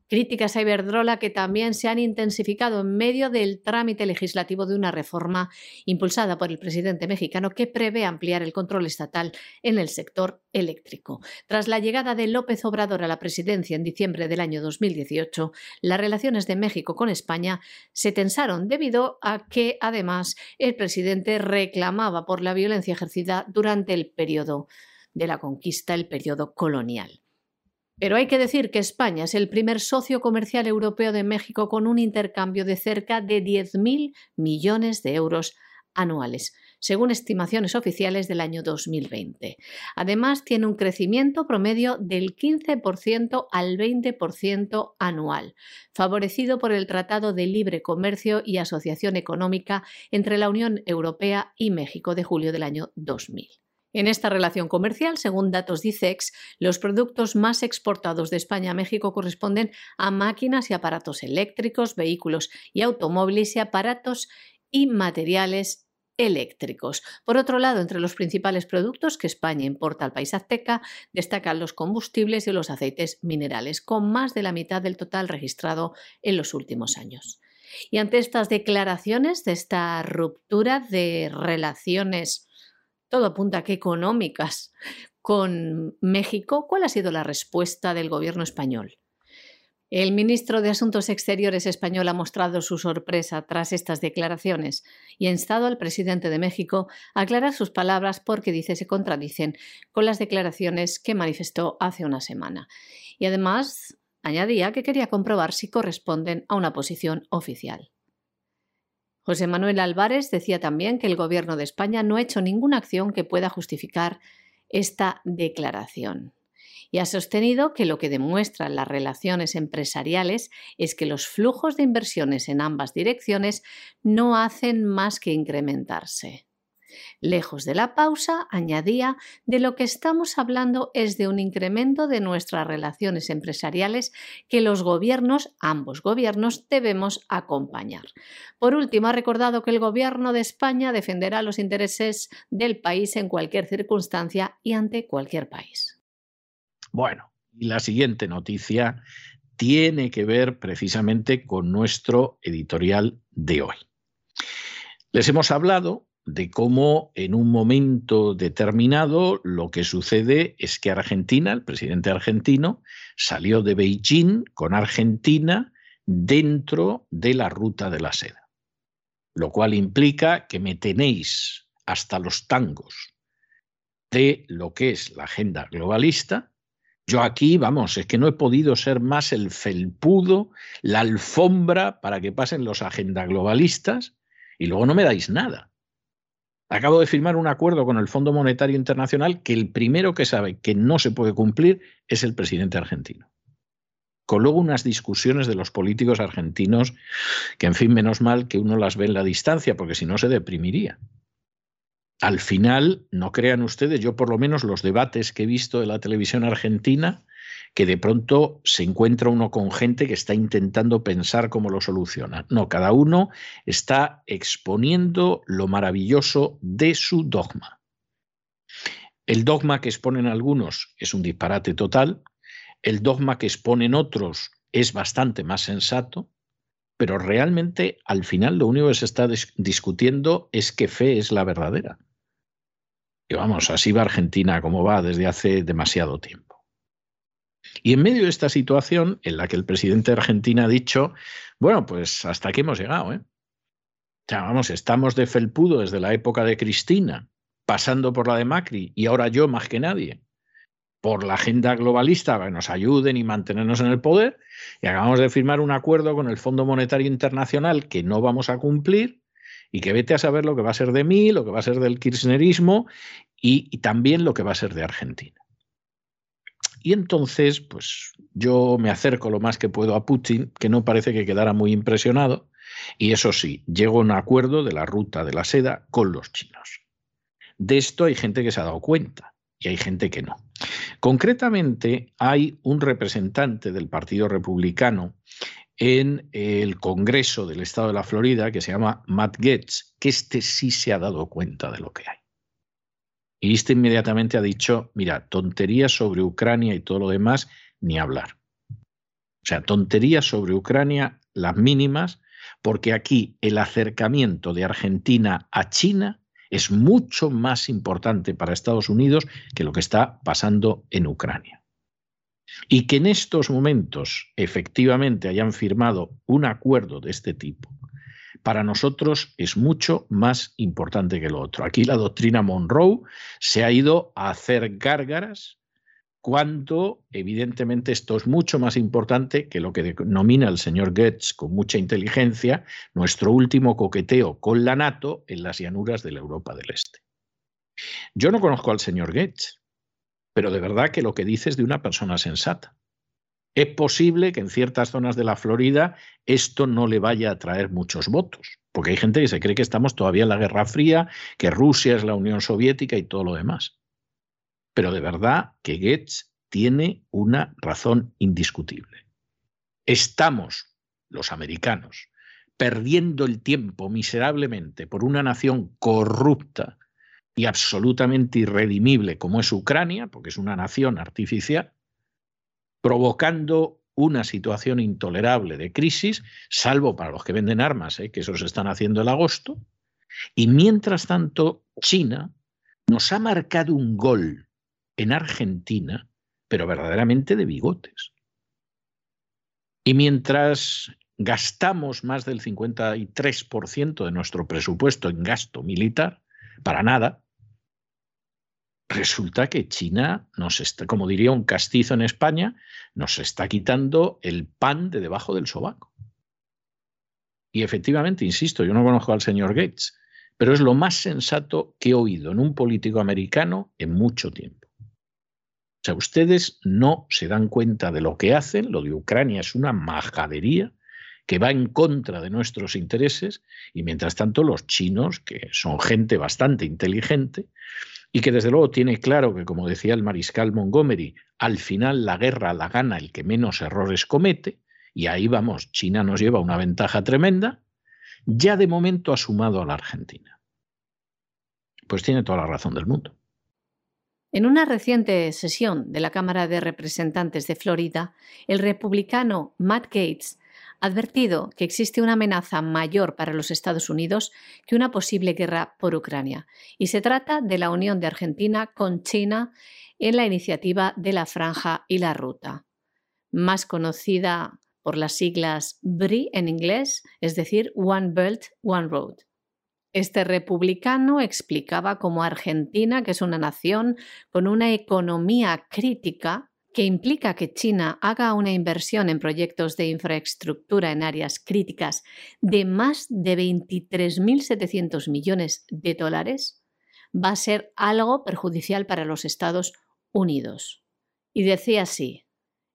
Críticas a Iberdrola que también se han intensificado en medio del trámite legislativo de una reforma impulsada por el presidente mexicano que prevé ampliar el control estatal en el sector eléctrico. Tras la llegada de López Obrador a la presidencia en diciembre del año 2018, las relaciones de México con España se tensaron debido a que, además, el presidente reclamaba por la violencia ejercida durante el periodo de la conquista, el periodo colonial. Pero hay que decir que España es el primer socio comercial europeo de México con un intercambio de cerca de 10.000 millones de euros anuales, según estimaciones oficiales del año 2020. Además, tiene un crecimiento promedio del 15% al 20% anual, favorecido por el Tratado de Libre Comercio y Asociación Económica entre la Unión Europea y México de julio del año 2000. En esta relación comercial, según datos de ICEX, los productos más exportados de España a México corresponden a máquinas y aparatos eléctricos, vehículos y automóviles y aparatos y materiales eléctricos. Por otro lado, entre los principales productos que España importa al país azteca destacan los combustibles y los aceites minerales, con más de la mitad del total registrado en los últimos años. Y ante estas declaraciones de esta ruptura de relaciones todo apunta a que económicas con México, ¿cuál ha sido la respuesta del gobierno español? El ministro de Asuntos Exteriores español ha mostrado su sorpresa tras estas declaraciones y ha instado al presidente de México a aclarar sus palabras porque dice se contradicen con las declaraciones que manifestó hace una semana. Y además añadía que quería comprobar si corresponden a una posición oficial. José Manuel Álvarez decía también que el Gobierno de España no ha hecho ninguna acción que pueda justificar esta declaración. y ha sostenido que lo que demuestran las relaciones empresariales es que los flujos de inversiones en ambas direcciones no hacen más que incrementarse. Lejos de la pausa, añadía, de lo que estamos hablando es de un incremento de nuestras relaciones empresariales que los gobiernos, ambos gobiernos, debemos acompañar. Por último, ha recordado que el gobierno de España defenderá los intereses del país en cualquier circunstancia y ante cualquier país. Bueno, y la siguiente noticia tiene que ver precisamente con nuestro editorial de hoy. Les hemos hablado de cómo en un momento determinado lo que sucede es que Argentina, el presidente argentino, salió de Beijing con Argentina dentro de la ruta de la seda, lo cual implica que me tenéis hasta los tangos de lo que es la agenda globalista. Yo aquí, vamos, es que no he podido ser más el felpudo, la alfombra para que pasen los agenda globalistas y luego no me dais nada. Acabo de firmar un acuerdo con el Fondo Monetario Internacional que el primero que sabe que no se puede cumplir es el presidente argentino. Con luego unas discusiones de los políticos argentinos que, en fin, menos mal que uno las ve en la distancia, porque si no se deprimiría. Al final, no crean ustedes, yo por lo menos los debates que he visto de la televisión argentina, que de pronto se encuentra uno con gente que está intentando pensar cómo lo soluciona. No, cada uno está exponiendo lo maravilloso de su dogma. El dogma que exponen algunos es un disparate total, el dogma que exponen otros es bastante más sensato, pero realmente al final lo único que se está discutiendo es qué fe es la verdadera. Y vamos, así va Argentina como va desde hace demasiado tiempo. Y en medio de esta situación en la que el presidente de Argentina ha dicho, bueno, pues hasta aquí hemos llegado, ¿eh? O sea, vamos, estamos de felpudo desde la época de Cristina, pasando por la de Macri y ahora yo más que nadie, por la agenda globalista que nos ayuden y mantenernos en el poder, y acabamos de firmar un acuerdo con el Fondo Monetario Internacional que no vamos a cumplir y que vete a saber lo que va a ser de mí, lo que va a ser del kirchnerismo y también lo que va a ser de Argentina. Y entonces, pues yo me acerco lo más que puedo a Putin, que no parece que quedara muy impresionado, y eso sí, llego a un acuerdo de la ruta de la seda con los chinos. De esto hay gente que se ha dado cuenta y hay gente que no. Concretamente, hay un representante del Partido Republicano en el Congreso del Estado de la Florida que se llama Matt Getz, que este sí se ha dado cuenta de lo que hay. Y este inmediatamente ha dicho, mira, tonterías sobre Ucrania y todo lo demás, ni hablar. O sea, tonterías sobre Ucrania, las mínimas, porque aquí el acercamiento de Argentina a China es mucho más importante para Estados Unidos que lo que está pasando en Ucrania. Y que en estos momentos efectivamente hayan firmado un acuerdo de este tipo para nosotros es mucho más importante que lo otro. Aquí la doctrina Monroe se ha ido a hacer gárgaras cuando evidentemente esto es mucho más importante que lo que denomina el señor Goetz con mucha inteligencia, nuestro último coqueteo con la NATO en las llanuras de la Europa del Este. Yo no conozco al señor Goetz, pero de verdad que lo que dice es de una persona sensata. Es posible que en ciertas zonas de la Florida esto no le vaya a traer muchos votos, porque hay gente que se cree que estamos todavía en la Guerra Fría, que Rusia es la Unión Soviética y todo lo demás. Pero de verdad que Goetz tiene una razón indiscutible. Estamos, los americanos, perdiendo el tiempo miserablemente por una nación corrupta y absolutamente irredimible como es Ucrania, porque es una nación artificial, provocando una situación intolerable de crisis, salvo para los que venden armas, ¿eh? que eso se están haciendo el agosto. Y mientras tanto, China nos ha marcado un gol en Argentina, pero verdaderamente de bigotes. Y mientras gastamos más del 53% de nuestro presupuesto en gasto militar, para nada, resulta que China nos está, como diría un castizo en España, nos está quitando el pan de debajo del sobaco. Y efectivamente, insisto, yo no conozco al señor Gates, pero es lo más sensato que he oído en un político americano en mucho tiempo. Sea, ustedes no se dan cuenta de lo que hacen, lo de Ucrania es una majadería que va en contra de nuestros intereses y mientras tanto los chinos, que son gente bastante inteligente y que desde luego tiene claro que, como decía el mariscal Montgomery, al final la guerra la gana el que menos errores comete, y ahí vamos, China nos lleva una ventaja tremenda, ya de momento ha sumado a la Argentina. Pues tiene toda la razón del mundo. En una reciente sesión de la Cámara de Representantes de Florida, el republicano Matt Gates ha advertido que existe una amenaza mayor para los Estados Unidos que una posible guerra por Ucrania, y se trata de la unión de Argentina con China en la iniciativa de la Franja y la Ruta, más conocida por las siglas BRI en inglés, es decir, One Belt, One Road. Este republicano explicaba cómo Argentina, que es una nación con una economía crítica, que implica que China haga una inversión en proyectos de infraestructura en áreas críticas de más de 23.700 millones de dólares, va a ser algo perjudicial para los Estados Unidos. Y decía así,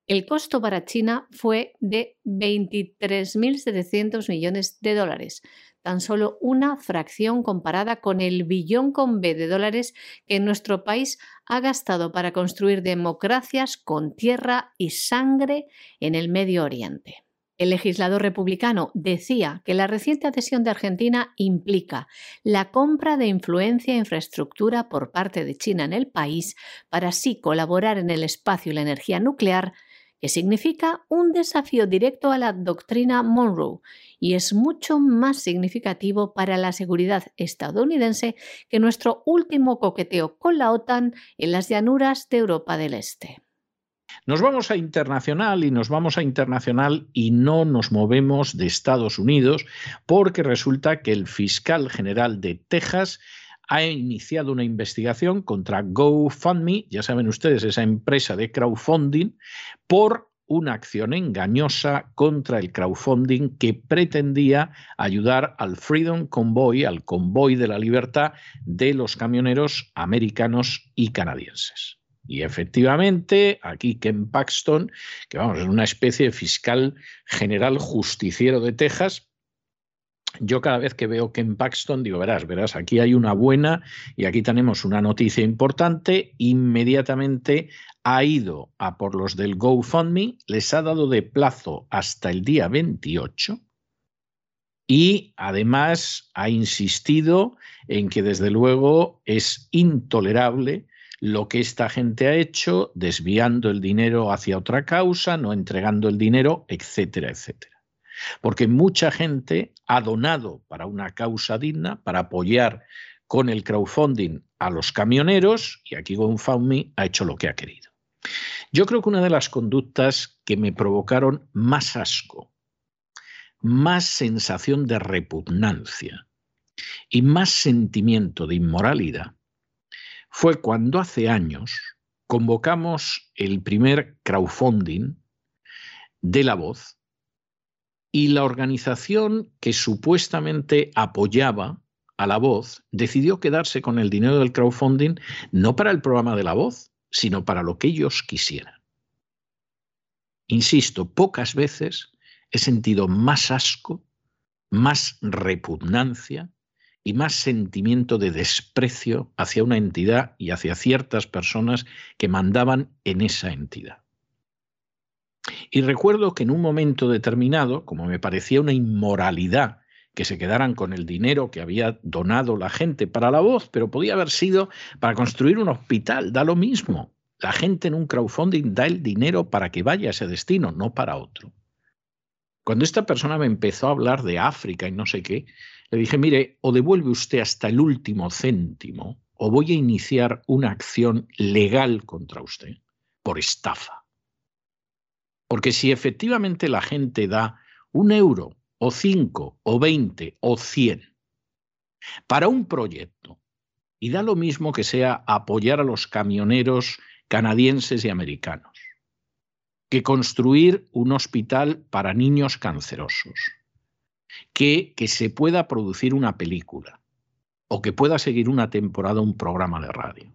el costo para China fue de 23.700 millones de dólares, tan solo una fracción comparada con el billón con B de dólares que nuestro país ha gastado para construir democracias con tierra y sangre en el Medio Oriente. El legislador republicano decía que la reciente adhesión de Argentina implica la compra de influencia e infraestructura por parte de China en el país para así colaborar en el espacio y la energía nuclear que significa un desafío directo a la doctrina Monroe y es mucho más significativo para la seguridad estadounidense que nuestro último coqueteo con la OTAN en las llanuras de Europa del Este. Nos vamos a internacional y nos vamos a internacional y no nos movemos de Estados Unidos porque resulta que el fiscal general de Texas ha iniciado una investigación contra GoFundMe, ya saben ustedes, esa empresa de crowdfunding, por una acción engañosa contra el crowdfunding que pretendía ayudar al Freedom Convoy, al convoy de la libertad de los camioneros americanos y canadienses. Y efectivamente, aquí Ken Paxton, que vamos, es una especie de fiscal general justiciero de Texas, yo cada vez que veo Ken Paxton digo, verás, verás, aquí hay una buena y aquí tenemos una noticia importante, inmediatamente ha ido a por los del GoFundMe, les ha dado de plazo hasta el día 28 y además ha insistido en que desde luego es intolerable lo que esta gente ha hecho, desviando el dinero hacia otra causa, no entregando el dinero, etcétera, etcétera. Porque mucha gente ha donado para una causa digna, para apoyar con el crowdfunding a los camioneros, y aquí GoFundMe ha hecho lo que ha querido. Yo creo que una de las conductas que me provocaron más asco, más sensación de repugnancia y más sentimiento de inmoralidad fue cuando hace años convocamos el primer crowdfunding de la voz y la organización que supuestamente apoyaba a la voz decidió quedarse con el dinero del crowdfunding no para el programa de la voz, sino para lo que ellos quisieran. Insisto, pocas veces he sentido más asco, más repugnancia y más sentimiento de desprecio hacia una entidad y hacia ciertas personas que mandaban en esa entidad. Y recuerdo que en un momento determinado, como me parecía una inmoralidad que se quedaran con el dinero que había donado la gente para la voz, pero podía haber sido para construir un hospital, da lo mismo. La gente en un crowdfunding da el dinero para que vaya a ese destino, no para otro. Cuando esta persona me empezó a hablar de África y no sé qué, le dije, mire, o devuelve usted hasta el último céntimo, o voy a iniciar una acción legal contra usted por estafa. Porque si efectivamente la gente da un euro o cinco o veinte o cien para un proyecto y da lo mismo que sea apoyar a los camioneros canadienses y americanos, que construir un hospital para niños cancerosos, que, que se pueda producir una película o que pueda seguir una temporada un programa de radio.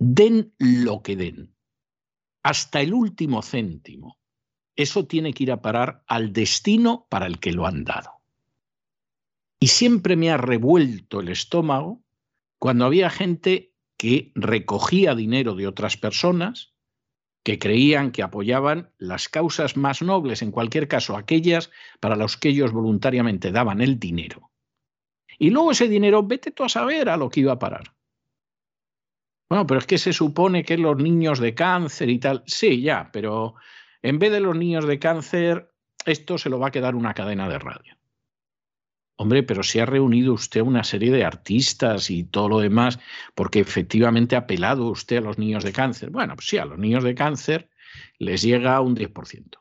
Den lo que den hasta el último céntimo, eso tiene que ir a parar al destino para el que lo han dado. Y siempre me ha revuelto el estómago cuando había gente que recogía dinero de otras personas, que creían que apoyaban las causas más nobles, en cualquier caso aquellas para las que ellos voluntariamente daban el dinero. Y luego ese dinero, vete tú a saber a lo que iba a parar. Bueno, pero es que se supone que los niños de cáncer y tal. Sí, ya, pero en vez de los niños de cáncer, esto se lo va a quedar una cadena de radio. Hombre, pero si ha reunido usted una serie de artistas y todo lo demás, porque efectivamente ha apelado usted a los niños de cáncer. Bueno, pues sí, a los niños de cáncer les llega un 10%.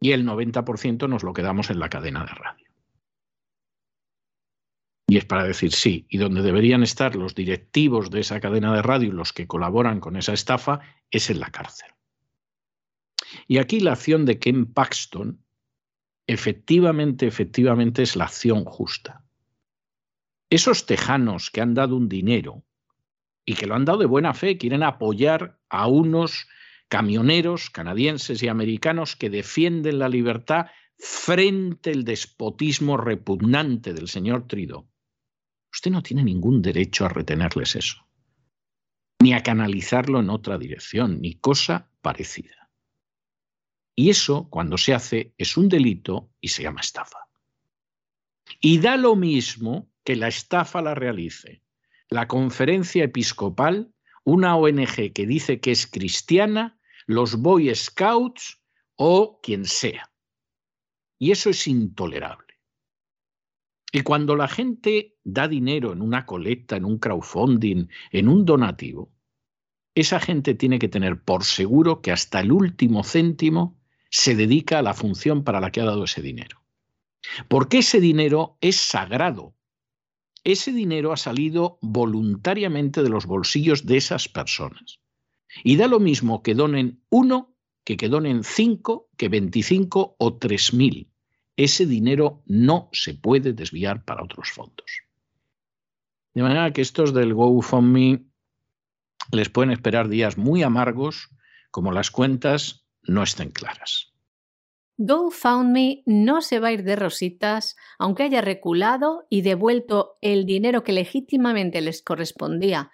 Y el 90% nos lo quedamos en la cadena de radio. Y es para decir sí, y donde deberían estar los directivos de esa cadena de radio y los que colaboran con esa estafa es en la cárcel. Y aquí la acción de Ken Paxton efectivamente, efectivamente es la acción justa. Esos tejanos que han dado un dinero y que lo han dado de buena fe, quieren apoyar a unos camioneros canadienses y americanos que defienden la libertad frente al despotismo repugnante del señor Trudeau. Usted no tiene ningún derecho a retenerles eso, ni a canalizarlo en otra dirección, ni cosa parecida. Y eso, cuando se hace, es un delito y se llama estafa. Y da lo mismo que la estafa la realice la conferencia episcopal, una ONG que dice que es cristiana, los Boy Scouts o quien sea. Y eso es intolerable. Y cuando la gente da dinero en una colecta, en un crowdfunding, en un donativo, esa gente tiene que tener por seguro que hasta el último céntimo se dedica a la función para la que ha dado ese dinero. Porque ese dinero es sagrado. Ese dinero ha salido voluntariamente de los bolsillos de esas personas. Y da lo mismo que donen uno, que que donen cinco, que veinticinco o tres mil. Ese dinero no se puede desviar para otros fondos. De manera que estos del GoFundMe les pueden esperar días muy amargos, como las cuentas no estén claras. GoFundMe no se va a ir de rositas, aunque haya reculado y devuelto el dinero que legítimamente les correspondía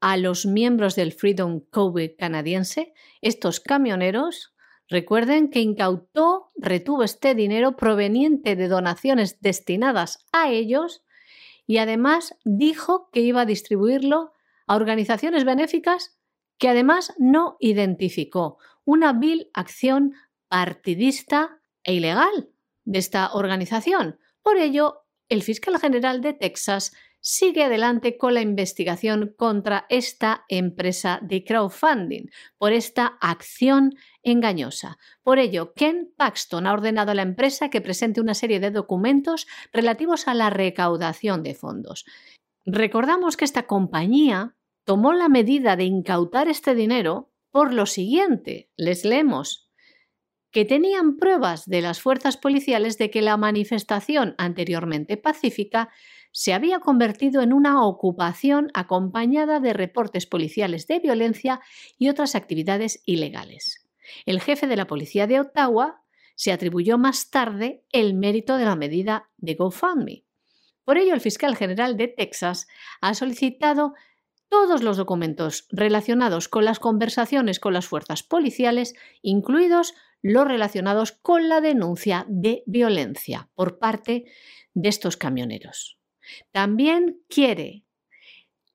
a los miembros del Freedom COVID canadiense, estos camioneros, recuerden que incautó, retuvo este dinero proveniente de donaciones destinadas a ellos y además dijo que iba a distribuirlo a organizaciones benéficas que además no identificó una vil acción partidista e ilegal de esta organización. Por ello, el fiscal general de Texas sigue adelante con la investigación contra esta empresa de crowdfunding por esta acción engañosa. Por ello, Ken Paxton ha ordenado a la empresa que presente una serie de documentos relativos a la recaudación de fondos. Recordamos que esta compañía tomó la medida de incautar este dinero por lo siguiente, les leemos, que tenían pruebas de las fuerzas policiales de que la manifestación anteriormente pacífica se había convertido en una ocupación acompañada de reportes policiales de violencia y otras actividades ilegales. El jefe de la policía de Ottawa se atribuyó más tarde el mérito de la medida de GoFundMe. Por ello, el fiscal general de Texas ha solicitado todos los documentos relacionados con las conversaciones con las fuerzas policiales, incluidos los relacionados con la denuncia de violencia por parte de estos camioneros. También quiere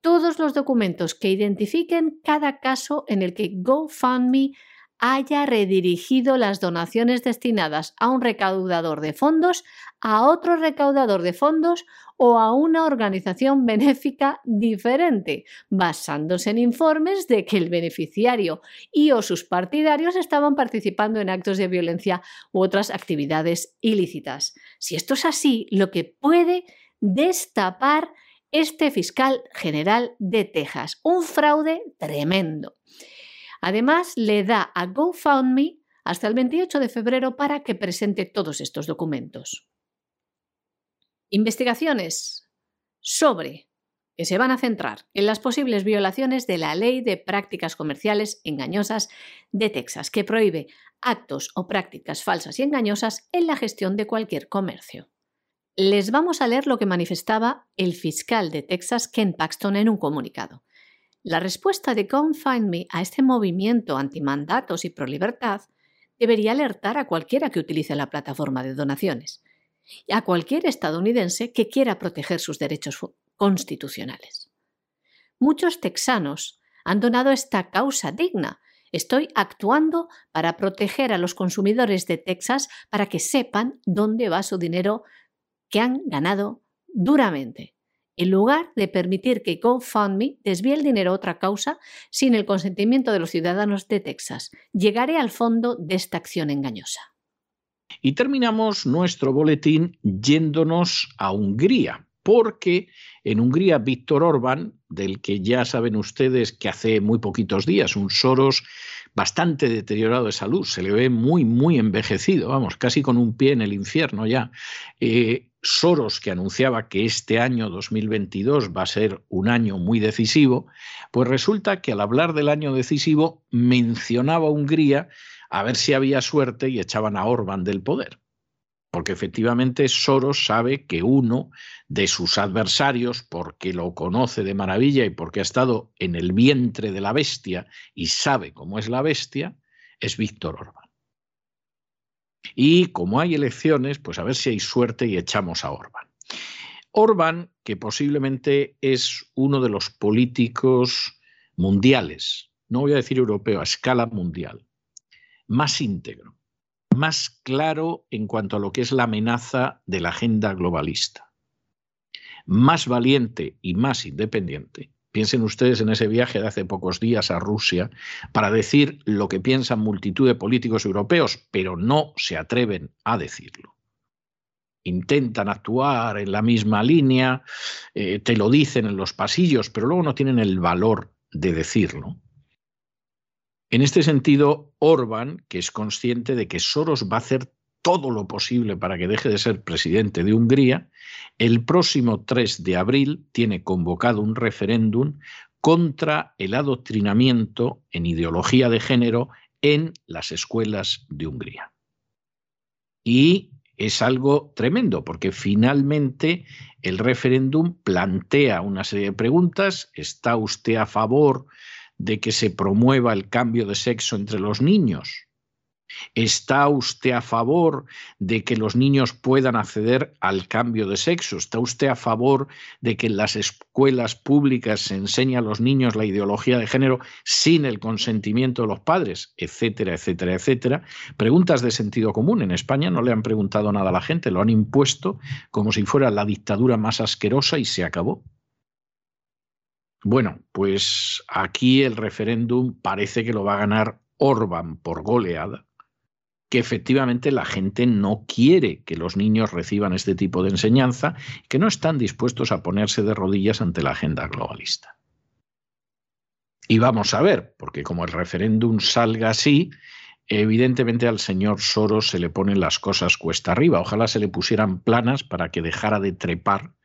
todos los documentos que identifiquen cada caso en el que GoFundMe haya redirigido las donaciones destinadas a un recaudador de fondos a otro recaudador de fondos o a una organización benéfica diferente, basándose en informes de que el beneficiario y o sus partidarios estaban participando en actos de violencia u otras actividades ilícitas. Si esto es así, lo que puede destapar este fiscal general de Texas, un fraude tremendo. Además, le da a GoFundMe hasta el 28 de febrero para que presente todos estos documentos. Investigaciones sobre que se van a centrar en las posibles violaciones de la Ley de Prácticas Comerciales Engañosas de Texas, que prohíbe actos o prácticas falsas y engañosas en la gestión de cualquier comercio. Les vamos a leer lo que manifestaba el fiscal de Texas, Ken Paxton, en un comunicado. La respuesta de Me a este movimiento antimandatos y pro libertad debería alertar a cualquiera que utilice la plataforma de donaciones a cualquier estadounidense que quiera proteger sus derechos constitucionales. Muchos texanos han donado esta causa digna. Estoy actuando para proteger a los consumidores de Texas para que sepan dónde va su dinero que han ganado duramente, en lugar de permitir que GoFundMe desvíe el dinero a otra causa sin el consentimiento de los ciudadanos de Texas. Llegaré al fondo de esta acción engañosa. Y terminamos nuestro boletín yéndonos a Hungría, porque en Hungría Víctor Orbán, del que ya saben ustedes que hace muy poquitos días un Soros bastante deteriorado de salud, se le ve muy, muy envejecido, vamos, casi con un pie en el infierno ya. Eh, Soros, que anunciaba que este año 2022 va a ser un año muy decisivo, pues resulta que al hablar del año decisivo mencionaba Hungría a ver si había suerte y echaban a Orbán del poder porque efectivamente Soros sabe que uno de sus adversarios, porque lo conoce de maravilla y porque ha estado en el vientre de la bestia y sabe cómo es la bestia, es Víctor Orbán. Y como hay elecciones, pues a ver si hay suerte y echamos a Orbán. Orbán, que posiblemente es uno de los políticos mundiales, no voy a decir europeo, a escala mundial, más íntegro, más claro en cuanto a lo que es la amenaza de la agenda globalista, más valiente y más independiente. Piensen ustedes en ese viaje de hace pocos días a Rusia para decir lo que piensan multitud de políticos europeos, pero no se atreven a decirlo. Intentan actuar en la misma línea, eh, te lo dicen en los pasillos, pero luego no tienen el valor de decirlo. En este sentido, Orban, que es consciente de que Soros va a hacer todo lo posible para que deje de ser presidente de Hungría, el próximo 3 de abril tiene convocado un referéndum contra el adoctrinamiento en ideología de género en las escuelas de Hungría. Y es algo tremendo, porque finalmente el referéndum plantea una serie de preguntas. ¿Está usted a favor de que se promueva el cambio de sexo entre los niños? ¿Está usted a favor de que los niños puedan acceder al cambio de sexo? ¿Está usted a favor de que en las escuelas públicas se enseñe a los niños la ideología de género sin el consentimiento de los padres? Etcétera, etcétera, etcétera. Preguntas de sentido común. En España no le han preguntado nada a la gente, lo han impuesto como si fuera la dictadura más asquerosa y se acabó. Bueno, pues aquí el referéndum parece que lo va a ganar Orban por goleada, que efectivamente la gente no quiere que los niños reciban este tipo de enseñanza, que no están dispuestos a ponerse de rodillas ante la agenda globalista. Y vamos a ver, porque como el referéndum salga así, evidentemente al señor Soros se le ponen las cosas cuesta arriba. Ojalá se le pusieran planas para que dejara de trepar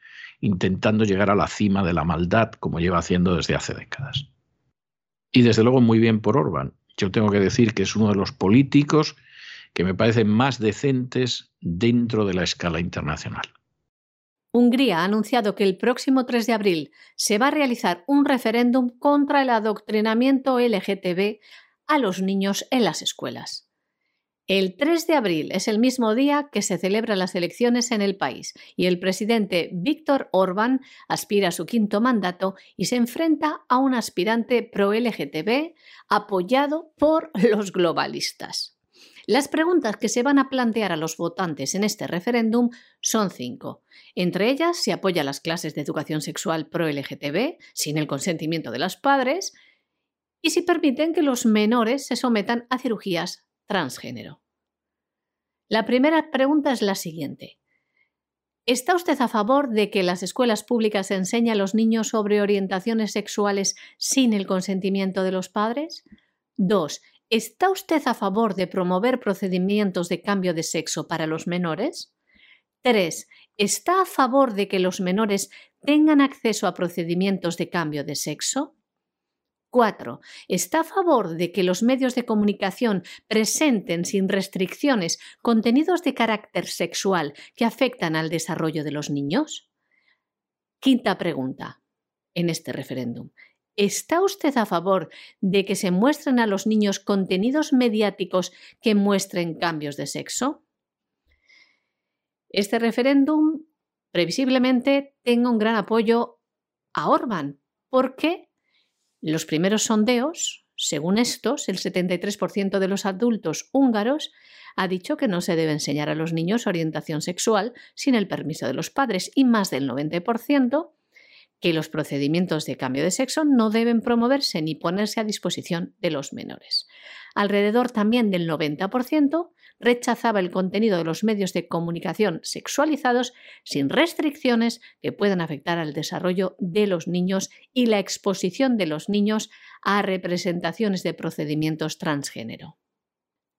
intentando llegar a la cima de la maldad, como lleva haciendo desde hace décadas. Y desde luego muy bien por Orban. Yo tengo que decir que es uno de los políticos que me parecen más decentes dentro de la escala internacional. Hungría ha anunciado que el próximo 3 de abril se va a realizar un referéndum contra el adoctrinamiento LGTB a los niños en las escuelas. El 3 de abril es el mismo día que se celebran las elecciones en el país y el presidente Víctor Orbán aspira a su quinto mandato y se enfrenta a un aspirante pro-LGTB apoyado por los globalistas. Las preguntas que se van a plantear a los votantes en este referéndum son cinco. Entre ellas, si apoya las clases de educación sexual pro-LGTB sin el consentimiento de los padres y si permiten que los menores se sometan a cirugías transgénero. La primera pregunta es la siguiente. ¿Está usted a favor de que las escuelas públicas enseñen a los niños sobre orientaciones sexuales sin el consentimiento de los padres? 2. ¿Está usted a favor de promover procedimientos de cambio de sexo para los menores? 3. ¿Está a favor de que los menores tengan acceso a procedimientos de cambio de sexo? 4. ¿Está a favor de que los medios de comunicación presenten sin restricciones contenidos de carácter sexual que afectan al desarrollo de los niños? Quinta pregunta en este referéndum. ¿Está usted a favor de que se muestren a los niños contenidos mediáticos que muestren cambios de sexo? Este referéndum previsiblemente tenga un gran apoyo a Orban, porque los primeros sondeos, según estos, el 73% de los adultos húngaros ha dicho que no se debe enseñar a los niños orientación sexual sin el permiso de los padres y más del 90% que los procedimientos de cambio de sexo no deben promoverse ni ponerse a disposición de los menores. Alrededor también del 90% rechazaba el contenido de los medios de comunicación sexualizados sin restricciones que puedan afectar al desarrollo de los niños y la exposición de los niños a representaciones de procedimientos transgénero.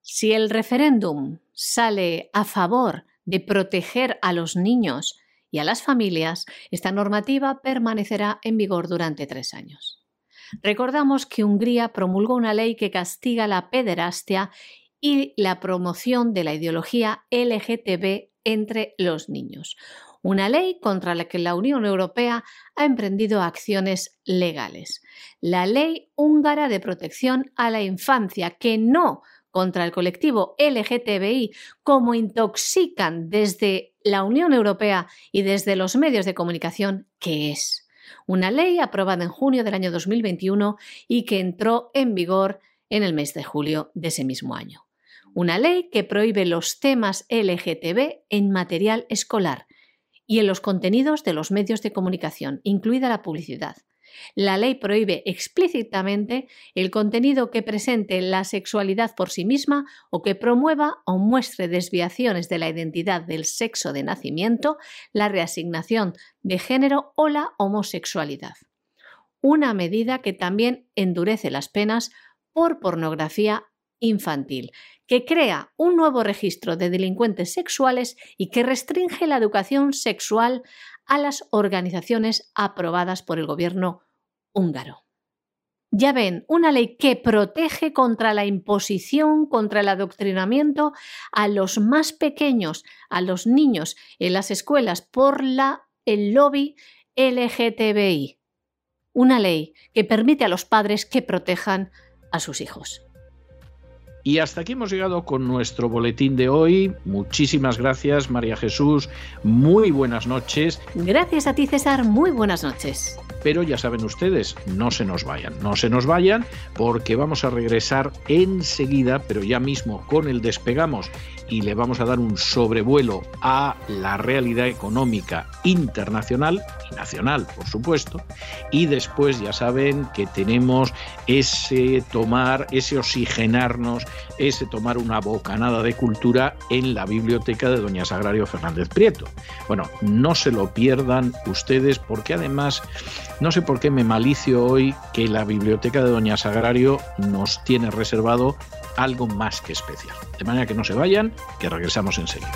Si el referéndum sale a favor de proteger a los niños y a las familias, esta normativa permanecerá en vigor durante tres años. Recordamos que Hungría promulgó una ley que castiga la pederastia y la promoción de la ideología LGTB entre los niños. Una ley contra la que la Unión Europea ha emprendido acciones legales. La Ley húngara de protección a la infancia, que no contra el colectivo LGTBI, como intoxican desde la Unión Europea y desde los medios de comunicación, que es una ley aprobada en junio del año 2021 y que entró en vigor en el mes de julio de ese mismo año una ley que prohíbe los temas LGTB en material escolar y en los contenidos de los medios de comunicación, incluida la publicidad. La ley prohíbe explícitamente el contenido que presente la sexualidad por sí misma o que promueva o muestre desviaciones de la identidad del sexo de nacimiento, la reasignación de género o la homosexualidad. Una medida que también endurece las penas por pornografía infantil, que crea un nuevo registro de delincuentes sexuales y que restringe la educación sexual a las organizaciones aprobadas por el gobierno húngaro. Ya ven, una ley que protege contra la imposición, contra el adoctrinamiento a los más pequeños, a los niños en las escuelas por la, el lobby LGTBI. Una ley que permite a los padres que protejan a sus hijos. Y hasta aquí hemos llegado con nuestro boletín de hoy. Muchísimas gracias, María Jesús. Muy buenas noches. Gracias a ti, César. Muy buenas noches. Pero ya saben ustedes, no se nos vayan, no se nos vayan porque vamos a regresar enseguida, pero ya mismo con el despegamos y le vamos a dar un sobrevuelo a la realidad económica internacional y nacional, por supuesto. Y después ya saben que tenemos ese tomar, ese oxigenarnos, ese tomar una bocanada de cultura en la biblioteca de Doña Sagrario Fernández Prieto. Bueno, no se lo pierdan ustedes porque además no sé por qué me malicio hoy que la biblioteca de Doña Sagrario nos tiene reservado algo más que especial. De manera que no se vayan, que regresamos enseguida.